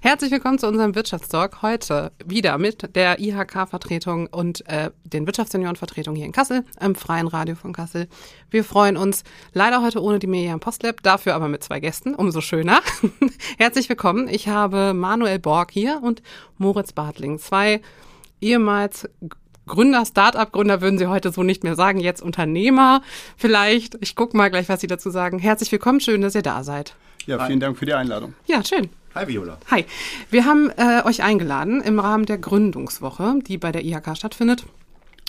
Herzlich willkommen zu unserem Wirtschaftstalk. Heute wieder mit der IHK-Vertretung und äh, den Wirtschaftssenioren-Vertretungen hier in Kassel, im Freien Radio von Kassel. Wir freuen uns leider heute ohne die Miriam Postlab, dafür aber mit zwei Gästen, umso schöner. Herzlich willkommen. Ich habe Manuel Borg hier und Moritz Bartling, zwei ehemals Gründer, Start-up-Gründer würden Sie heute so nicht mehr sagen, jetzt Unternehmer vielleicht. Ich gucke mal gleich, was Sie dazu sagen. Herzlich willkommen, schön, dass ihr da seid. Ja, vielen Dank für die Einladung. Ja, schön. Hi Viola. Hi. Wir haben äh, euch eingeladen im Rahmen der Gründungswoche, die bei der IHK stattfindet,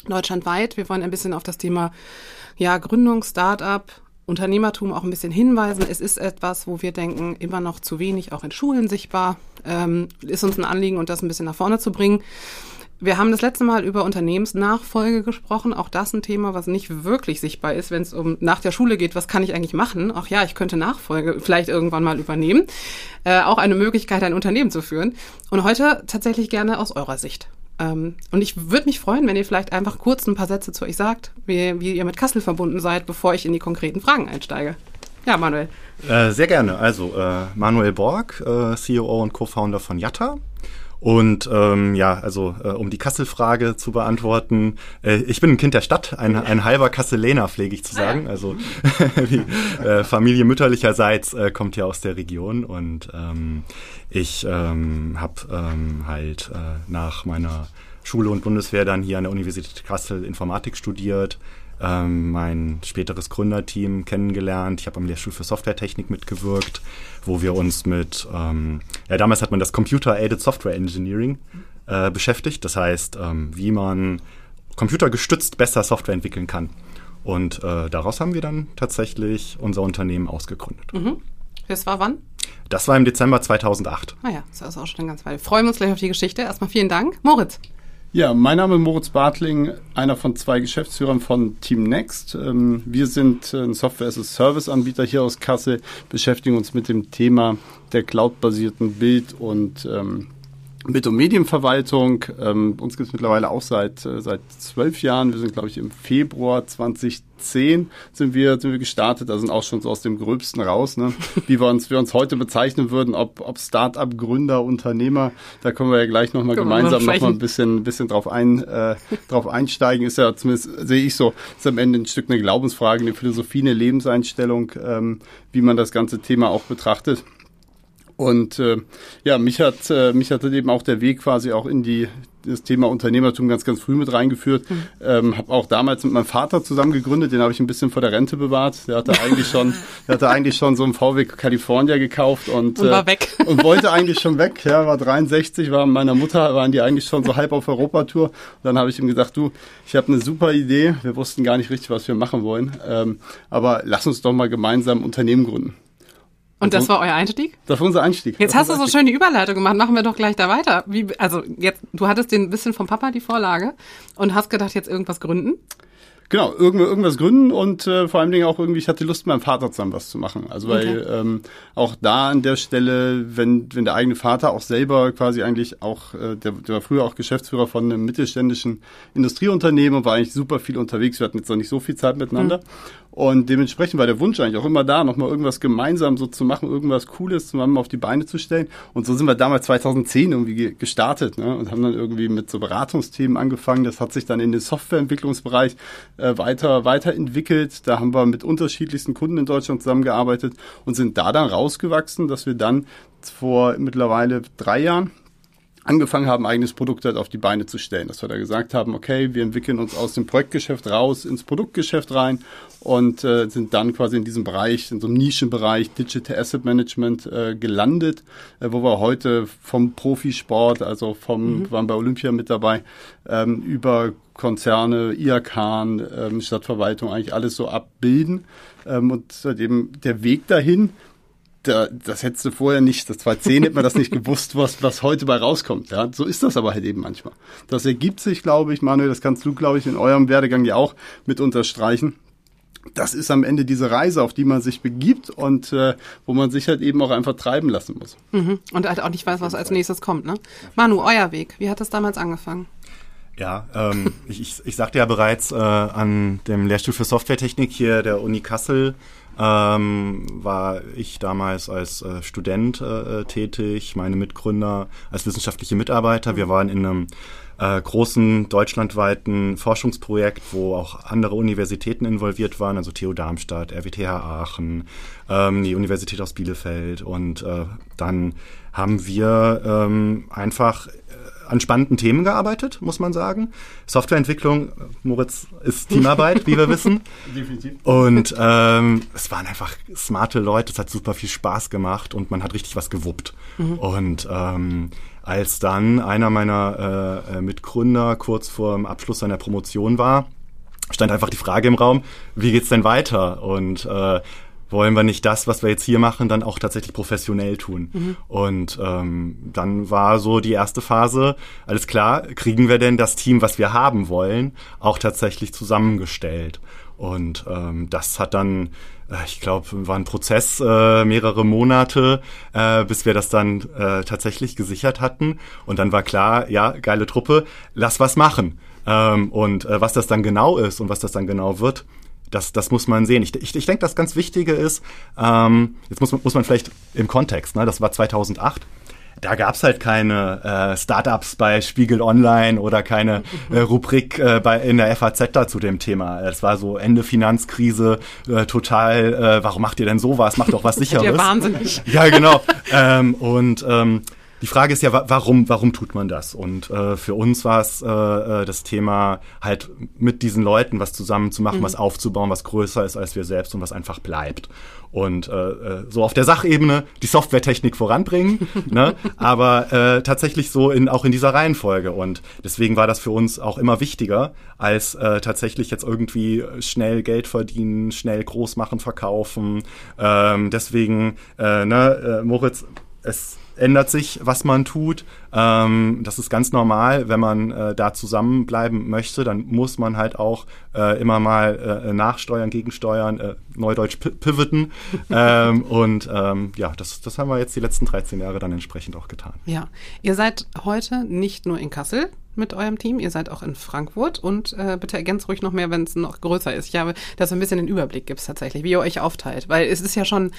deutschlandweit. Wir wollen ein bisschen auf das Thema ja, Gründung, Start-up, Unternehmertum auch ein bisschen hinweisen. Es ist etwas, wo wir denken, immer noch zu wenig auch in Schulen sichtbar. Ähm, ist uns ein Anliegen, und das ein bisschen nach vorne zu bringen. Wir haben das letzte Mal über Unternehmensnachfolge gesprochen. Auch das ein Thema, was nicht wirklich sichtbar ist, wenn es um nach der Schule geht. Was kann ich eigentlich machen? Ach ja, ich könnte Nachfolge vielleicht irgendwann mal übernehmen. Äh, auch eine Möglichkeit, ein Unternehmen zu führen. Und heute tatsächlich gerne aus eurer Sicht. Ähm, und ich würde mich freuen, wenn ihr vielleicht einfach kurz ein paar Sätze zu euch sagt, wie, wie ihr mit Kassel verbunden seid, bevor ich in die konkreten Fragen einsteige. Ja, Manuel. Äh, sehr gerne. Also äh, Manuel Borg, äh, CEO und Co-Founder von Yatta. Und ähm, ja, also äh, um die Kassel-Frage zu beantworten, äh, ich bin ein Kind der Stadt, ein, ein halber Kasseläner, pflege ich zu ah, sagen. Also die äh, Familie mütterlicherseits äh, kommt ja aus der Region und ähm, ich ähm, habe ähm, halt äh, nach meiner Schule und Bundeswehr dann hier an der Universität Kassel Informatik studiert, ähm, mein späteres Gründerteam kennengelernt. Ich habe am Lehrstuhl für Softwaretechnik mitgewirkt, wo wir uns mit, ähm, ja, damals hat man das Computer-Aided Software Engineering äh, beschäftigt. Das heißt, ähm, wie man computergestützt besser Software entwickeln kann. Und äh, daraus haben wir dann tatsächlich unser Unternehmen ausgegründet. Mhm. Das war wann? Das war im Dezember 2008. Ah ja, das ist auch schon ganz weit. Freuen wir uns gleich auf die Geschichte. Erstmal vielen Dank. Moritz. Ja, mein Name ist Moritz Bartling, einer von zwei Geschäftsführern von Team Next. Ähm, wir sind ein Software-as-a-Service-Anbieter hier aus Kassel, beschäftigen uns mit dem Thema der cloud-basierten Bild- und ähm, Bild- und Medienverwaltung. Ähm, uns gibt es mittlerweile auch seit äh, seit zwölf Jahren. Wir sind, glaube ich, im Februar 2010 sind wir sind wir gestartet. Da sind auch schon so aus dem Gröbsten raus, ne? wie wir uns wir uns heute bezeichnen würden, ob ob Start-up, Gründer, Unternehmer. Da können wir ja gleich noch mal gemeinsam noch mal ein bisschen bisschen drauf ein äh, drauf einsteigen. Ist ja zumindest sehe ich so ist am Ende ein Stück eine Glaubensfrage, eine Philosophie, eine Lebenseinstellung, ähm, wie man das ganze Thema auch betrachtet. Und äh, ja, mich hat äh, mich hatte eben auch der Weg quasi auch in die das Thema Unternehmertum ganz ganz früh mit reingeführt. Mhm. Ähm, habe auch damals mit meinem Vater zusammen gegründet, den habe ich ein bisschen vor der Rente bewahrt. Der hatte eigentlich schon, der hatte eigentlich schon so einen VW California gekauft und, und war äh, weg und wollte eigentlich schon weg. Ja, war 63, war mit meiner Mutter, waren die eigentlich schon so halb auf Europatour. Und dann habe ich ihm gesagt, du, ich habe eine super Idee. Wir wussten gar nicht richtig, was wir machen wollen, ähm, aber lass uns doch mal gemeinsam ein Unternehmen gründen. Und das war euer Einstieg? Das war unser Einstieg. Jetzt hast du so schön die Überleitung gemacht. Machen wir doch gleich da weiter. Wie, also jetzt, du hattest den bisschen vom Papa die Vorlage und hast gedacht, jetzt irgendwas gründen? Genau, irgend, irgendwas gründen und äh, vor allen Dingen auch irgendwie, ich hatte Lust, mit meinem Vater zusammen was zu machen. Also weil okay. ähm, auch da an der Stelle, wenn, wenn der eigene Vater auch selber quasi eigentlich auch, äh, der, der war früher auch Geschäftsführer von einem mittelständischen Industrieunternehmen und war eigentlich super viel unterwegs. Wir hatten jetzt noch nicht so viel Zeit miteinander. Mhm. Und dementsprechend war der Wunsch eigentlich auch immer da, nochmal irgendwas gemeinsam so zu machen, irgendwas Cooles zusammen auf die Beine zu stellen. Und so sind wir damals 2010 irgendwie gestartet ne? und haben dann irgendwie mit so Beratungsthemen angefangen. Das hat sich dann in den Softwareentwicklungsbereich äh, weiter weiterentwickelt. Da haben wir mit unterschiedlichsten Kunden in Deutschland zusammengearbeitet und sind da dann rausgewachsen, dass wir dann vor mittlerweile drei Jahren angefangen haben, eigenes Produkt halt auf die Beine zu stellen. Dass wir da gesagt haben, okay, wir entwickeln uns aus dem Projektgeschäft raus ins Produktgeschäft rein und äh, sind dann quasi in diesem Bereich, in so einem Nischenbereich Digital Asset Management äh, gelandet, äh, wo wir heute vom Profisport, also vom, mhm. waren bei Olympia mit dabei, ähm, über Konzerne, IAK, ähm, Stadtverwaltung eigentlich alles so abbilden. Ähm, und seitdem der Weg dahin, da, das hättest du vorher nicht, das 2010 hätte man das nicht gewusst, was, was heute bei rauskommt. Ja, so ist das aber halt eben manchmal. Das ergibt sich, glaube ich, Manuel, das kannst du, glaube ich, in eurem Werdegang ja auch mit unterstreichen das ist am Ende diese Reise, auf die man sich begibt und äh, wo man sich halt eben auch einfach treiben lassen muss. Mhm. Und halt auch nicht weiß, was als nächstes kommt. Ne? Manu, euer Weg, wie hat das damals angefangen? Ja, ähm, ich, ich, ich sagte ja bereits äh, an dem Lehrstuhl für Softwaretechnik hier der Uni Kassel ähm, war ich damals als äh, Student äh, tätig, meine Mitgründer als wissenschaftliche Mitarbeiter. Wir waren in einem äh, großen deutschlandweiten Forschungsprojekt, wo auch andere Universitäten involviert waren, also TU Darmstadt, RWTH Aachen, ähm, die Universität aus Bielefeld. Und äh, dann haben wir ähm, einfach an spannenden Themen gearbeitet, muss man sagen. Softwareentwicklung, Moritz, ist Teamarbeit, wie wir wissen. Definitiv. Und ähm, es waren einfach smarte Leute, es hat super viel Spaß gemacht und man hat richtig was gewuppt. Mhm. Und ähm, als dann einer meiner äh, äh Mitgründer kurz vor dem Abschluss seiner Promotion war, stand einfach die Frage im Raum, wie geht's denn weiter? Und äh, wollen wir nicht das, was wir jetzt hier machen, dann auch tatsächlich professionell tun. Mhm. Und ähm, dann war so die erste Phase, alles klar, kriegen wir denn das Team, was wir haben wollen, auch tatsächlich zusammengestellt. Und ähm, das hat dann, ich glaube, war ein Prozess äh, mehrere Monate, äh, bis wir das dann äh, tatsächlich gesichert hatten. Und dann war klar, ja, geile Truppe, lass was machen. Ähm, und äh, was das dann genau ist und was das dann genau wird, das, das muss man sehen. Ich, ich, ich denke, das ganz Wichtige ist, ähm, jetzt muss man, muss man vielleicht im Kontext, ne, das war 2008, da gab's halt keine äh, Startups bei Spiegel Online oder keine äh, Rubrik äh, bei, in der FAZ da zu dem Thema. Es war so Ende Finanzkrise, äh, total, äh, warum macht ihr denn sowas? Macht doch was Sicheres. ihr wahnsinnig. Ja, genau. ähm, und ähm, die Frage ist ja, warum, warum tut man das? Und äh, für uns war es äh, äh, das Thema, halt mit diesen Leuten was zusammen zu machen, mhm. was aufzubauen, was größer ist als wir selbst und was einfach bleibt. Und äh, äh so auf der Sachebene die Softwaretechnik voranbringen, ne? aber äh, tatsächlich so in, auch in dieser Reihenfolge. Und deswegen war das für uns auch immer wichtiger, als äh, tatsächlich jetzt irgendwie schnell Geld verdienen, schnell groß machen, verkaufen. Ähm, deswegen, äh, ne, äh, Moritz, es ändert sich, was man tut. Ähm, das ist ganz normal, wenn man äh, da zusammenbleiben möchte, dann muss man halt auch äh, immer mal äh, nachsteuern, gegensteuern, äh, neudeutsch pivoten. ähm, und ähm, ja, das, das haben wir jetzt die letzten 13 Jahre dann entsprechend auch getan. Ja, ihr seid heute nicht nur in Kassel, mit eurem Team. Ihr seid auch in Frankfurt und äh, bitte ergänzt ruhig noch mehr, wenn es noch größer ist. Ich habe, dass du ein bisschen den Überblick gibst tatsächlich, wie ihr euch aufteilt, weil es ist ja schon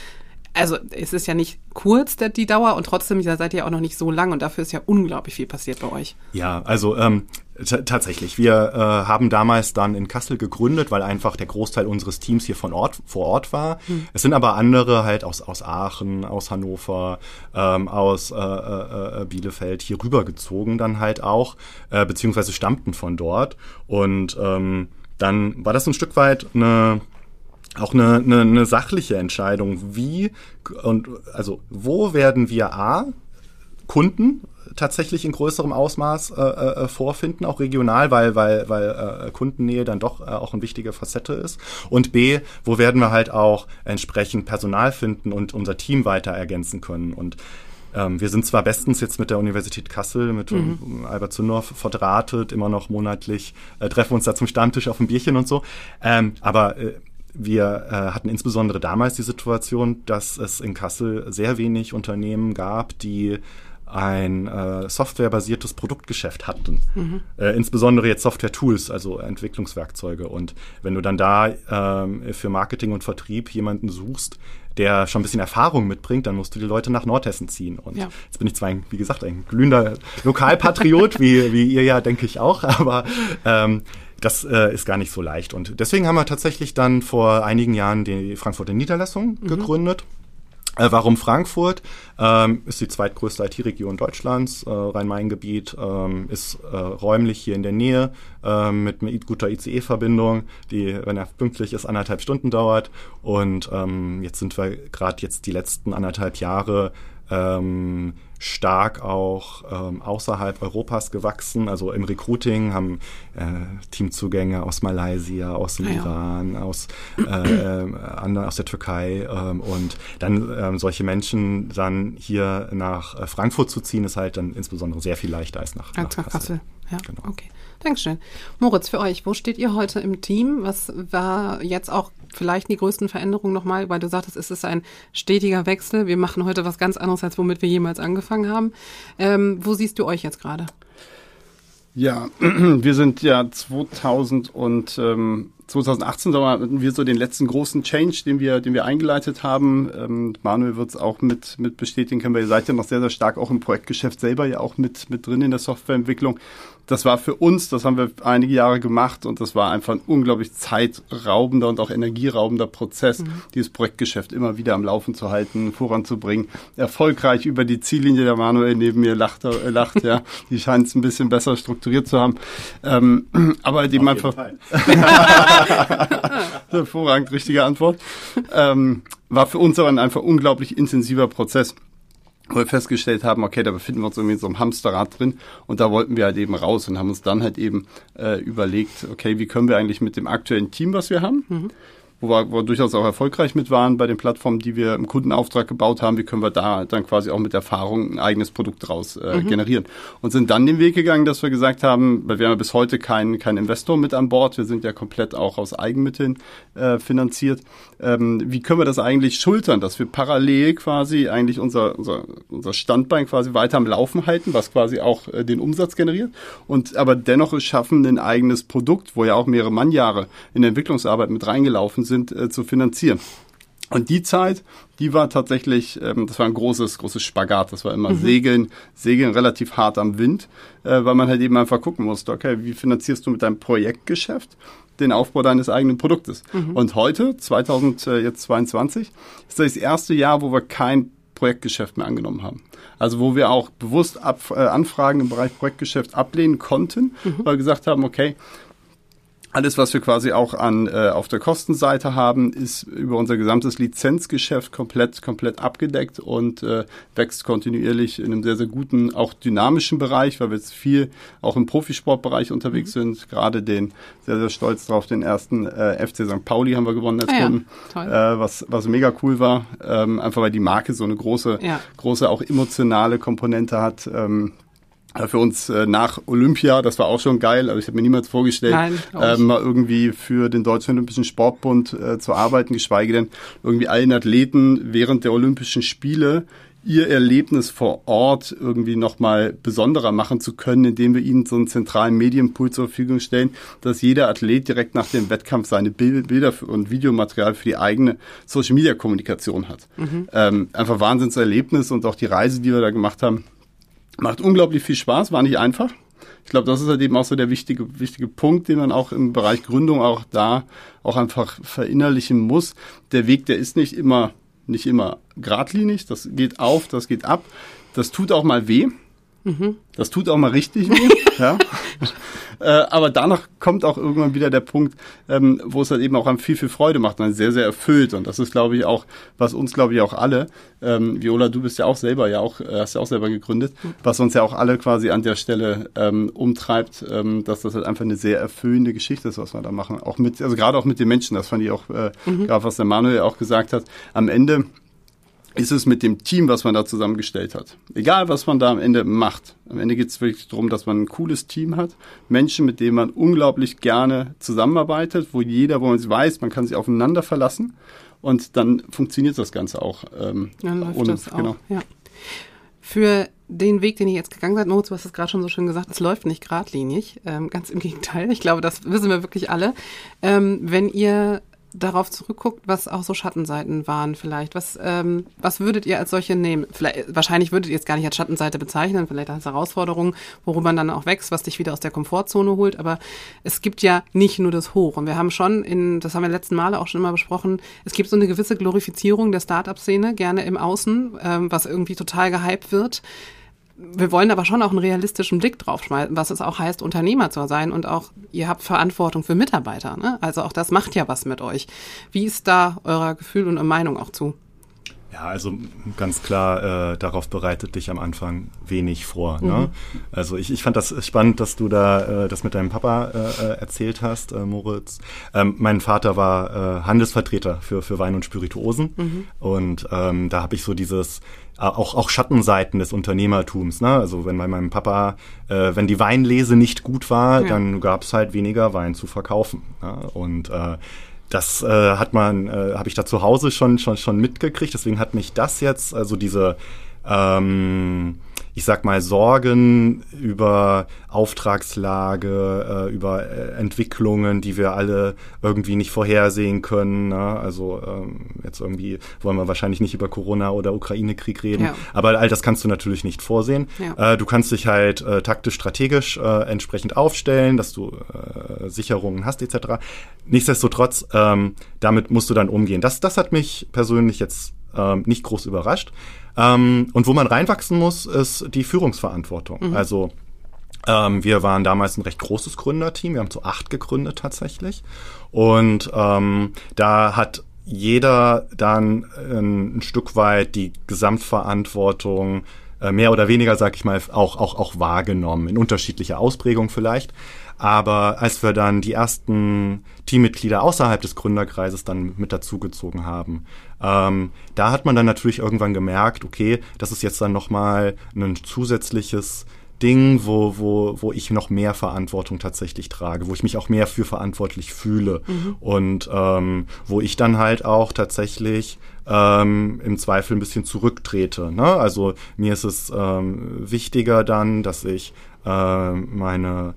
also es ist ja nicht kurz der, die Dauer und trotzdem seid ihr auch noch nicht so lang und dafür ist ja unglaublich viel passiert bei euch. Ja, also ähm, tatsächlich. Wir äh, haben damals dann in Kassel gegründet, weil einfach der Großteil unseres Teams hier von Ort vor Ort war. Hm. Es sind aber andere halt aus aus Aachen, aus Hannover, ähm, aus äh, äh, äh Bielefeld hier rübergezogen dann halt auch, äh, beziehungsweise stammten von dort und ähm, dann war das ein Stück weit eine auch eine, eine, eine sachliche Entscheidung, wie und also wo werden wir A Kunden tatsächlich in größerem Ausmaß äh, äh, vorfinden, auch regional, weil weil weil äh, Kundennähe dann doch äh, auch eine wichtige Facette ist. Und B, wo werden wir halt auch entsprechend Personal finden und unser Team weiter ergänzen können. Und ähm, wir sind zwar bestens jetzt mit der Universität Kassel, mit mhm. Albert Zündorf verdrahtet, immer noch monatlich, äh, treffen uns da zum Stammtisch auf ein Bierchen und so, ähm, aber äh, wir äh, hatten insbesondere damals die Situation, dass es in Kassel sehr wenig Unternehmen gab, die ein äh, softwarebasiertes Produktgeschäft hatten. Mhm. Äh, insbesondere jetzt Software-Tools, also Entwicklungswerkzeuge. Und wenn du dann da äh, für Marketing und Vertrieb jemanden suchst, der schon ein bisschen Erfahrung mitbringt, dann musst du die Leute nach Nordhessen ziehen. Und ja. jetzt bin ich zwar, ein, wie gesagt, ein glühender Lokalpatriot, wie, wie ihr ja, denke ich auch, aber ähm, das äh, ist gar nicht so leicht. Und deswegen haben wir tatsächlich dann vor einigen Jahren die Frankfurter Niederlassung mhm. gegründet. Äh, warum Frankfurt? Ähm, ist die zweitgrößte IT-Region Deutschlands, äh, Rhein-Main-Gebiet, ähm, ist äh, räumlich hier in der Nähe äh, mit einer guter ICE-Verbindung, die, wenn er pünktlich ist, anderthalb Stunden dauert. Und ähm, jetzt sind wir gerade jetzt die letzten anderthalb Jahre ähm, stark auch ähm, außerhalb Europas gewachsen. Also im Recruiting haben äh, Teamzugänge aus Malaysia, aus dem ah, Iran, ja. aus, äh, äh, aus der Türkei ähm, und dann ähm, solche Menschen dann hier nach äh, Frankfurt zu ziehen, ist halt dann insbesondere sehr viel leichter als nach, als nach Kassel. Kassel. Ja, genau. okay. Dankeschön. Moritz, für euch, wo steht ihr heute im Team? Was war jetzt auch vielleicht die größten Veränderungen nochmal, weil du sagtest, es ist ein stetiger Wechsel. Wir machen heute was ganz anderes, als womit wir jemals angefangen haben. Ähm, wo siehst du euch jetzt gerade? Ja, wir sind ja 2000 und ähm, 2018 hatten wir so den letzten großen Change, den wir, den wir eingeleitet haben. Ähm, Manuel wird es auch mit, mit bestätigen können, weil ihr seid ja noch sehr, sehr stark auch im Projektgeschäft selber ja auch mit, mit drin in der Softwareentwicklung das war für uns, das haben wir einige Jahre gemacht und das war einfach ein unglaublich zeitraubender und auch energieraubender Prozess, mhm. dieses Projektgeschäft immer wieder am Laufen zu halten, voranzubringen, erfolgreich über die Ziellinie, der Manuel neben mir lacht, äh, lacht ja, die scheint es ein bisschen besser strukturiert zu haben, ähm, aber dem einfach hervorragend richtige Antwort, ähm, war für uns aber ein einfach unglaublich intensiver Prozess wo wir festgestellt haben, okay, da befinden wir uns irgendwie in so einem Hamsterrad drin. Und da wollten wir halt eben raus und haben uns dann halt eben äh, überlegt, okay, wie können wir eigentlich mit dem aktuellen Team, was wir haben, mhm wo wir, wo wir durchaus auch erfolgreich mit waren bei den Plattformen, die wir im Kundenauftrag gebaut haben, wie können wir da dann quasi auch mit Erfahrung ein eigenes Produkt daraus äh, mhm. generieren. Und sind dann den Weg gegangen, dass wir gesagt haben, weil wir haben ja bis heute keinen kein Investor mit an Bord, wir sind ja komplett auch aus Eigenmitteln äh, finanziert. Ähm, wie können wir das eigentlich schultern, dass wir parallel quasi eigentlich unser, unser, unser Standbein quasi weiter am Laufen halten, was quasi auch äh, den Umsatz generiert und aber dennoch es schaffen, ein eigenes Produkt, wo ja auch mehrere Mannjahre in der Entwicklungsarbeit mit reingelaufen sind, sind, äh, zu finanzieren. Und die Zeit, die war tatsächlich, ähm, das war ein großes, großes Spagat. Das war immer mhm. Segeln, Segeln relativ hart am Wind, äh, weil man halt eben einfach gucken musste, okay, wie finanzierst du mit deinem Projektgeschäft den Aufbau deines eigenen Produktes? Mhm. Und heute, 2022, ist das, das erste Jahr, wo wir kein Projektgeschäft mehr angenommen haben. Also wo wir auch bewusst ab, äh, Anfragen im Bereich Projektgeschäft ablehnen konnten, mhm. weil wir gesagt haben, okay, alles, was wir quasi auch an äh, auf der Kostenseite haben, ist über unser gesamtes Lizenzgeschäft komplett komplett abgedeckt und äh, wächst kontinuierlich in einem sehr sehr guten auch dynamischen Bereich, weil wir jetzt viel auch im Profisportbereich unterwegs mhm. sind. Gerade den sehr sehr stolz drauf den ersten äh, FC St. Pauli haben wir gewonnen als ah, Kunden, ja. äh, was was mega cool war, ähm, einfach weil die Marke so eine große ja. große auch emotionale Komponente hat. Ähm, äh, für uns äh, nach Olympia, das war auch schon geil, aber ich habe mir niemals vorgestellt, Nein, äh, mal irgendwie für den Deutschen Olympischen Sportbund äh, zu arbeiten, geschweige denn irgendwie allen Athleten während der Olympischen Spiele ihr Erlebnis vor Ort irgendwie nochmal besonderer machen zu können, indem wir ihnen so einen zentralen Medienpool zur Verfügung stellen, dass jeder Athlet direkt nach dem Wettkampf seine Bilder und Videomaterial für die eigene Social-Media-Kommunikation hat. Mhm. Ähm, einfach Wahnsinnserlebnis und auch die Reise, die wir da gemacht haben, Macht unglaublich viel Spaß, war nicht einfach. Ich glaube, das ist halt eben auch so der wichtige, wichtige Punkt, den man auch im Bereich Gründung auch da auch einfach verinnerlichen muss. Der Weg, der ist nicht immer, nicht immer geradlinig. Das geht auf, das geht ab. Das tut auch mal weh. Mhm. Das tut auch mal richtig weh. ja. Äh, aber danach kommt auch irgendwann wieder der Punkt, ähm, wo es halt eben auch viel, viel Freude macht und sehr, sehr erfüllt. Und das ist, glaube ich, auch, was uns, glaube ich, auch alle, ähm, Viola, du bist ja auch selber, ja auch, äh, hast ja auch selber gegründet, was uns ja auch alle quasi an der Stelle ähm, umtreibt, ähm, dass das halt einfach eine sehr erfüllende Geschichte ist, was wir da machen. Auch mit, also gerade auch mit den Menschen, das fand ich auch, äh, mhm. gerade was der Manuel auch gesagt hat, am Ende ist es mit dem Team, was man da zusammengestellt hat. Egal, was man da am Ende macht. Am Ende geht es wirklich darum, dass man ein cooles Team hat. Menschen, mit denen man unglaublich gerne zusammenarbeitet, wo jeder, wo man weiß, man kann sich aufeinander verlassen. Und dann funktioniert das Ganze auch. Ähm, dann läuft ohne, das auch, genau. ja. Für den Weg, den ihr jetzt gegangen seid, Moritz, du hast es gerade schon so schön gesagt, es läuft nicht geradlinig. Ähm, ganz im Gegenteil. Ich glaube, das wissen wir wirklich alle. Ähm, wenn ihr darauf zurückguckt, was auch so Schattenseiten waren vielleicht. Was, ähm, was würdet ihr als solche nehmen? Vielleicht, wahrscheinlich würdet ihr es gar nicht als Schattenseite bezeichnen, vielleicht als Herausforderung, worüber man dann auch wächst, was dich wieder aus der Komfortzone holt. Aber es gibt ja nicht nur das Hoch. Und wir haben schon in, das haben wir letzten Male auch schon immer besprochen, es gibt so eine gewisse Glorifizierung der Startup-Szene, gerne im Außen, ähm, was irgendwie total gehypt wird wir wollen aber schon auch einen realistischen Blick drauf schmeißen, was es auch heißt, Unternehmer zu sein und auch, ihr habt Verantwortung für Mitarbeiter. Ne? Also auch das macht ja was mit euch. Wie ist da euer Gefühl und eure Meinung auch zu? Ja, also ganz klar, äh, darauf bereitet dich am Anfang wenig vor. Ne? Mhm. Also ich, ich fand das spannend, dass du da äh, das mit deinem Papa äh, äh erzählt hast, äh, Moritz. Ähm, mein Vater war äh, Handelsvertreter für, für Wein und Spirituosen mhm. und ähm, da habe ich so dieses äh, auch, auch Schattenseiten des Unternehmertums. Ne? Also wenn bei meinem Papa, äh, wenn die Weinlese nicht gut war, ja. dann gab es halt weniger Wein zu verkaufen. Ne? Und äh, das äh, hat man, äh, habe ich da zu Hause schon, schon, schon mitgekriegt. Deswegen hat mich das jetzt, also diese ähm, ich sag mal, Sorgen über Auftragslage, äh, über äh, Entwicklungen, die wir alle irgendwie nicht vorhersehen können. Ne? Also ähm, jetzt irgendwie wollen wir wahrscheinlich nicht über Corona oder Ukraine-Krieg reden, ja. aber all das kannst du natürlich nicht vorsehen. Ja. Äh, du kannst dich halt äh, taktisch, strategisch äh, entsprechend aufstellen, dass du äh, Sicherungen hast etc. Nichtsdestotrotz, ähm, damit musst du dann umgehen. Das, das hat mich persönlich jetzt ähm, nicht groß überrascht. Ähm, und wo man reinwachsen muss, ist die Führungsverantwortung. Mhm. Also ähm, wir waren damals ein recht großes Gründerteam. Wir haben zu acht gegründet tatsächlich. Und ähm, da hat jeder dann ein, ein Stück weit die Gesamtverantwortung äh, mehr oder weniger, sag ich mal, auch, auch, auch wahrgenommen, in unterschiedlicher Ausprägung vielleicht. Aber als wir dann die ersten Teammitglieder außerhalb des Gründerkreises dann mit dazugezogen haben, ähm, da hat man dann natürlich irgendwann gemerkt, okay, das ist jetzt dann nochmal ein zusätzliches Ding, wo, wo, wo ich noch mehr Verantwortung tatsächlich trage, wo ich mich auch mehr für verantwortlich fühle mhm. und ähm, wo ich dann halt auch tatsächlich ähm, im Zweifel ein bisschen zurücktrete. Ne? Also mir ist es ähm, wichtiger dann, dass ich äh, meine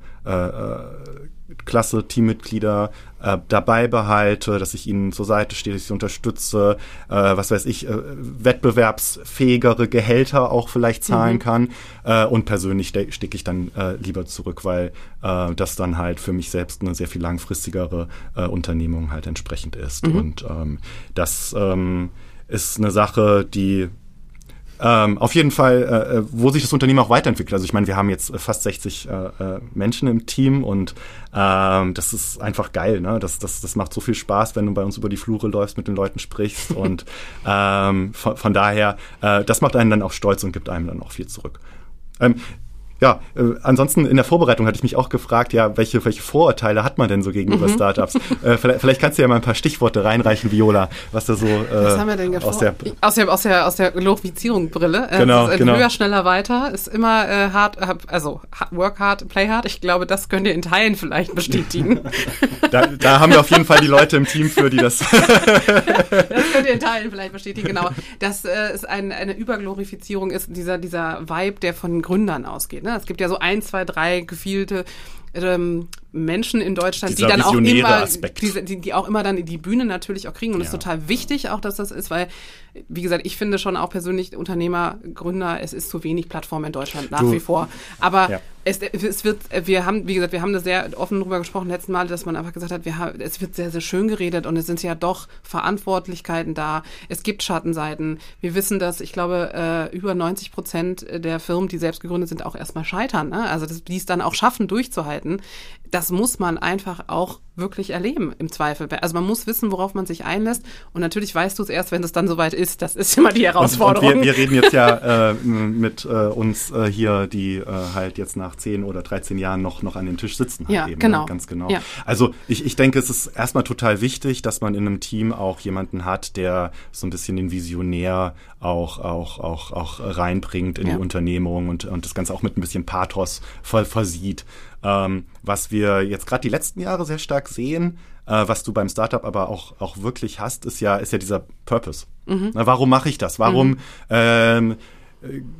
klasse Teammitglieder äh, dabei behalte, dass ich ihnen zur Seite stehe, dass ich sie unterstütze, äh, was weiß ich, äh, wettbewerbsfähigere Gehälter auch vielleicht zahlen mhm. kann. Äh, und persönlich stecke ich dann äh, lieber zurück, weil äh, das dann halt für mich selbst eine sehr viel langfristigere äh, Unternehmung halt entsprechend ist. Mhm. Und ähm, das ähm, ist eine Sache, die ähm, auf jeden Fall, äh, äh, wo sich das Unternehmen auch weiterentwickelt. Also ich meine, wir haben jetzt fast 60 äh, äh, Menschen im Team und ähm, das ist einfach geil. Ne? Das, das, das macht so viel Spaß, wenn du bei uns über die Flure läufst, mit den Leuten sprichst und ähm, von, von daher, äh, das macht einen dann auch stolz und gibt einem dann auch viel zurück. Ähm, ja, äh, ansonsten in der Vorbereitung hatte ich mich auch gefragt, ja, welche, welche Vorurteile hat man denn so gegenüber mhm. Startups? äh, vielleicht, vielleicht, kannst du ja mal ein paar Stichworte reinreichen, Viola, was da so äh, was haben wir denn aus, der, aus der aus der aus der Glorifizierung Brille. Äh, genau, ist, genau. Höher, schneller, weiter ist immer äh, hart, also work hard, play hard. Ich glaube, das könnt ihr in Teilen vielleicht bestätigen. da, da haben wir auf jeden Fall die Leute im Team für, die das. das könnt ihr in Teilen vielleicht bestätigen. Genau, das äh, ist ein, eine Überglorifizierung ist dieser dieser Vibe, der von Gründern ausgeht. Ne? Es gibt ja so ein, zwei, drei gefielte ähm, Menschen in Deutschland, Dieser die dann auch immer, die, die, auch immer dann die Bühne natürlich auch kriegen. Und es ja. ist total wichtig auch, dass das ist, weil, wie gesagt, ich finde schon auch persönlich Unternehmer, Gründer, es ist zu wenig Plattform in Deutschland nach du, wie vor. Aber ja. Es, es wird, wir haben, wie gesagt, wir haben da sehr offen drüber gesprochen letzten Mal, dass man einfach gesagt hat, wir haben, es wird sehr, sehr schön geredet und es sind ja doch Verantwortlichkeiten da. Es gibt Schattenseiten. Wir wissen, dass, ich glaube, äh, über 90 Prozent der Firmen, die selbst gegründet sind, auch erstmal scheitern. Ne? Also die es dann auch schaffen, durchzuhalten. Das muss man einfach auch wirklich erleben im Zweifel. Also man muss wissen, worauf man sich einlässt. Und natürlich weißt du es erst, wenn es dann soweit ist. Das ist immer die Herausforderung. Und, und wir, wir, reden jetzt ja äh, mit äh, uns äh, hier, die äh, halt jetzt nach 10 oder 13 Jahren noch, noch an dem Tisch sitzen. Halt ja, eben, ne? genau. Ne? Ganz genau. Ja. Also ich, ich denke, es ist erstmal total wichtig, dass man in einem Team auch jemanden hat, der so ein bisschen den Visionär auch, auch, auch, auch reinbringt in ja. die Unternehmung und, und das Ganze auch mit ein bisschen Pathos versieht. Ähm, was wir jetzt gerade die letzten Jahre sehr stark sehen, äh, was du beim Startup aber auch, auch wirklich hast, ist ja, ist ja dieser Purpose. Mhm. Na, warum mache ich das? Warum mhm. ähm,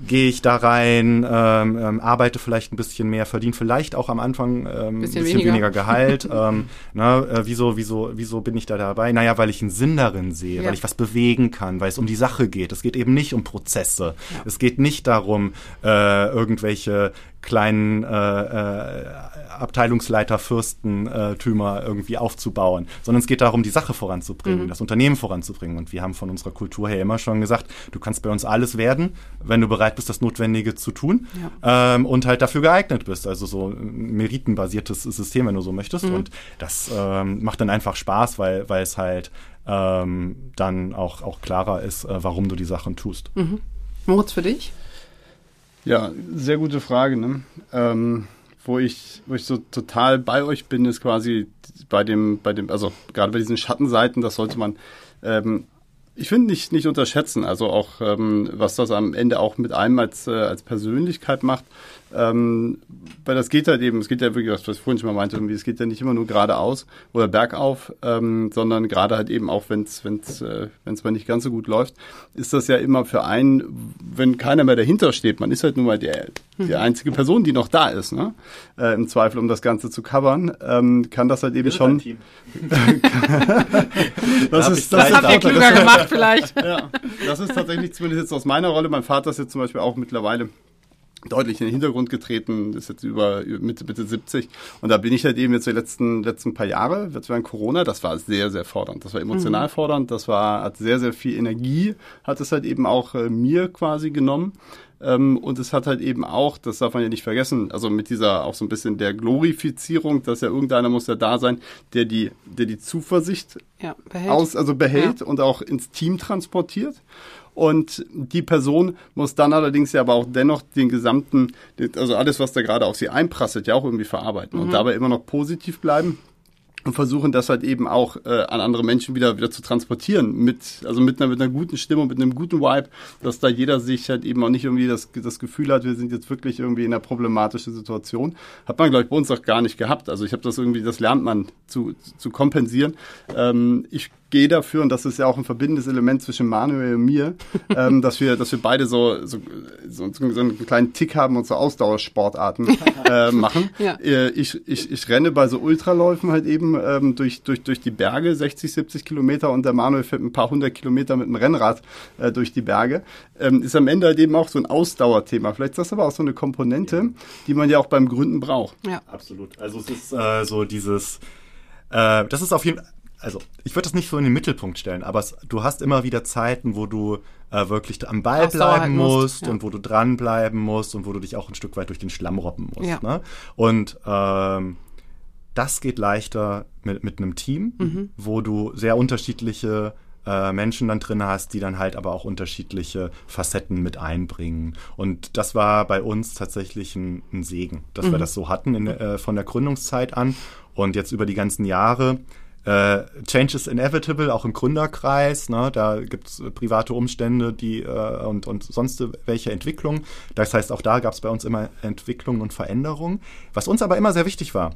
gehe ich da rein, ähm, ähm, arbeite vielleicht ein bisschen mehr, verdiene vielleicht auch am Anfang ähm, bisschen, bisschen weniger. weniger Gehalt. ähm, na, äh, wieso, wieso, wieso bin ich da dabei? Naja, weil ich einen Sinn darin sehe, ja. weil ich was bewegen kann, weil es um die Sache geht. Es geht eben nicht um Prozesse. Ja. Es geht nicht darum, äh, irgendwelche kleinen äh, äh, Abteilungsleiter, Fürstentümer äh, irgendwie aufzubauen, sondern es geht darum, die Sache voranzubringen, mhm. das Unternehmen voranzubringen. Und wir haben von unserer Kultur her immer schon gesagt, du kannst bei uns alles werden, wenn du bereit bist, das Notwendige zu tun ja. ähm, und halt dafür geeignet bist. Also so ein meritenbasiertes System, wenn du so möchtest. Mhm. Und das ähm, macht dann einfach Spaß, weil, weil es halt ähm, dann auch, auch klarer ist, äh, warum du die Sachen tust. Mhm. Moritz, für dich? Ja, sehr gute Frage. Ne? Ähm, wo ich, wo ich so total bei euch bin, ist quasi bei dem, bei dem, also gerade bei diesen Schattenseiten, das sollte man, ähm, ich finde nicht, nicht unterschätzen. Also auch, ähm, was das am Ende auch mit einem als, äh, als Persönlichkeit macht. Ähm, weil das geht halt eben, es geht ja wirklich, was ich vorhin schon mal meinte, irgendwie, es geht ja nicht immer nur geradeaus oder bergauf, ähm, sondern gerade halt eben auch, wenn es wenn's, äh, wenn's mal nicht ganz so gut läuft, ist das ja immer für einen, wenn keiner mehr dahinter steht, man ist halt nur mal der, die mhm. einzige Person, die noch da ist, ne? Äh, im Zweifel, um das Ganze zu covern, ähm, kann das halt eben schon. das, ist, das, das habt ihr klüger gemacht vielleicht. ja, das ist tatsächlich zumindest jetzt aus meiner Rolle. Mein Vater ist jetzt zum Beispiel auch mittlerweile deutlich in den Hintergrund getreten, ist jetzt über Mitte, Mitte 70. Und da bin ich halt eben jetzt die letzten, letzten paar Jahre, jetzt während Corona, das war sehr, sehr fordernd. Das war emotional mhm. fordernd, das war, hat sehr, sehr viel Energie, hat es halt eben auch äh, mir quasi genommen. Ähm, und es hat halt eben auch, das darf man ja nicht vergessen, also mit dieser auch so ein bisschen der Glorifizierung, dass ja irgendeiner muss ja da sein, der die, der die Zuversicht ja, behält. aus, also behält ja. und auch ins Team transportiert. Und die Person muss dann allerdings ja aber auch dennoch den gesamten, also alles, was da gerade auf sie einprasselt, ja auch irgendwie verarbeiten mhm. und dabei immer noch positiv bleiben und versuchen das halt eben auch äh, an andere Menschen wieder wieder zu transportieren mit also mit einer mit einer guten Stimmung mit einem guten Vibe dass da jeder sich halt eben auch nicht irgendwie das das Gefühl hat wir sind jetzt wirklich irgendwie in einer problematischen Situation. Hat man glaube ich bei uns auch gar nicht gehabt. Also ich habe das irgendwie das lernt man zu zu kompensieren. Ähm, ich gehe dafür, und das ist ja auch ein verbindendes Element zwischen Manuel und mir, ähm, dass wir, dass wir beide so, so, so, so einen kleinen Tick haben und so Ausdauersportarten äh, machen. Ja. Äh, ich, ich, ich renne bei so Ultraläufen halt eben ähm, durch, durch, durch die Berge, 60, 70 Kilometer und der Manuel fährt ein paar hundert Kilometer mit dem Rennrad äh, durch die Berge. Ähm, ist am Ende halt eben auch so ein Ausdauerthema. Vielleicht ist das aber auch so eine Komponente, die man ja auch beim Gründen braucht. Ja, absolut. Also es ist äh, so dieses, äh, das ist auf jeden Fall also ich würde das nicht so in den Mittelpunkt stellen, aber es, du hast immer wieder Zeiten, wo du äh, wirklich am Ball bleiben musst, musst ja. und wo du dranbleiben musst und wo du dich auch ein Stück weit durch den Schlamm robben musst. Ja. Ne? Und ähm, das geht leichter mit, mit einem Team, mhm. wo du sehr unterschiedliche äh, Menschen dann drin hast, die dann halt aber auch unterschiedliche Facetten mit einbringen. Und das war bei uns tatsächlich ein, ein Segen, dass mhm. wir das so hatten in, äh, von der Gründungszeit an. Und jetzt über die ganzen Jahre äh, Change is inevitable, auch im Gründerkreis. Ne? Da gibt's private Umstände die, äh, und, und sonst welche Entwicklungen. Das heißt, auch da gab's bei uns immer Entwicklungen und Veränderungen. Was uns aber immer sehr wichtig war,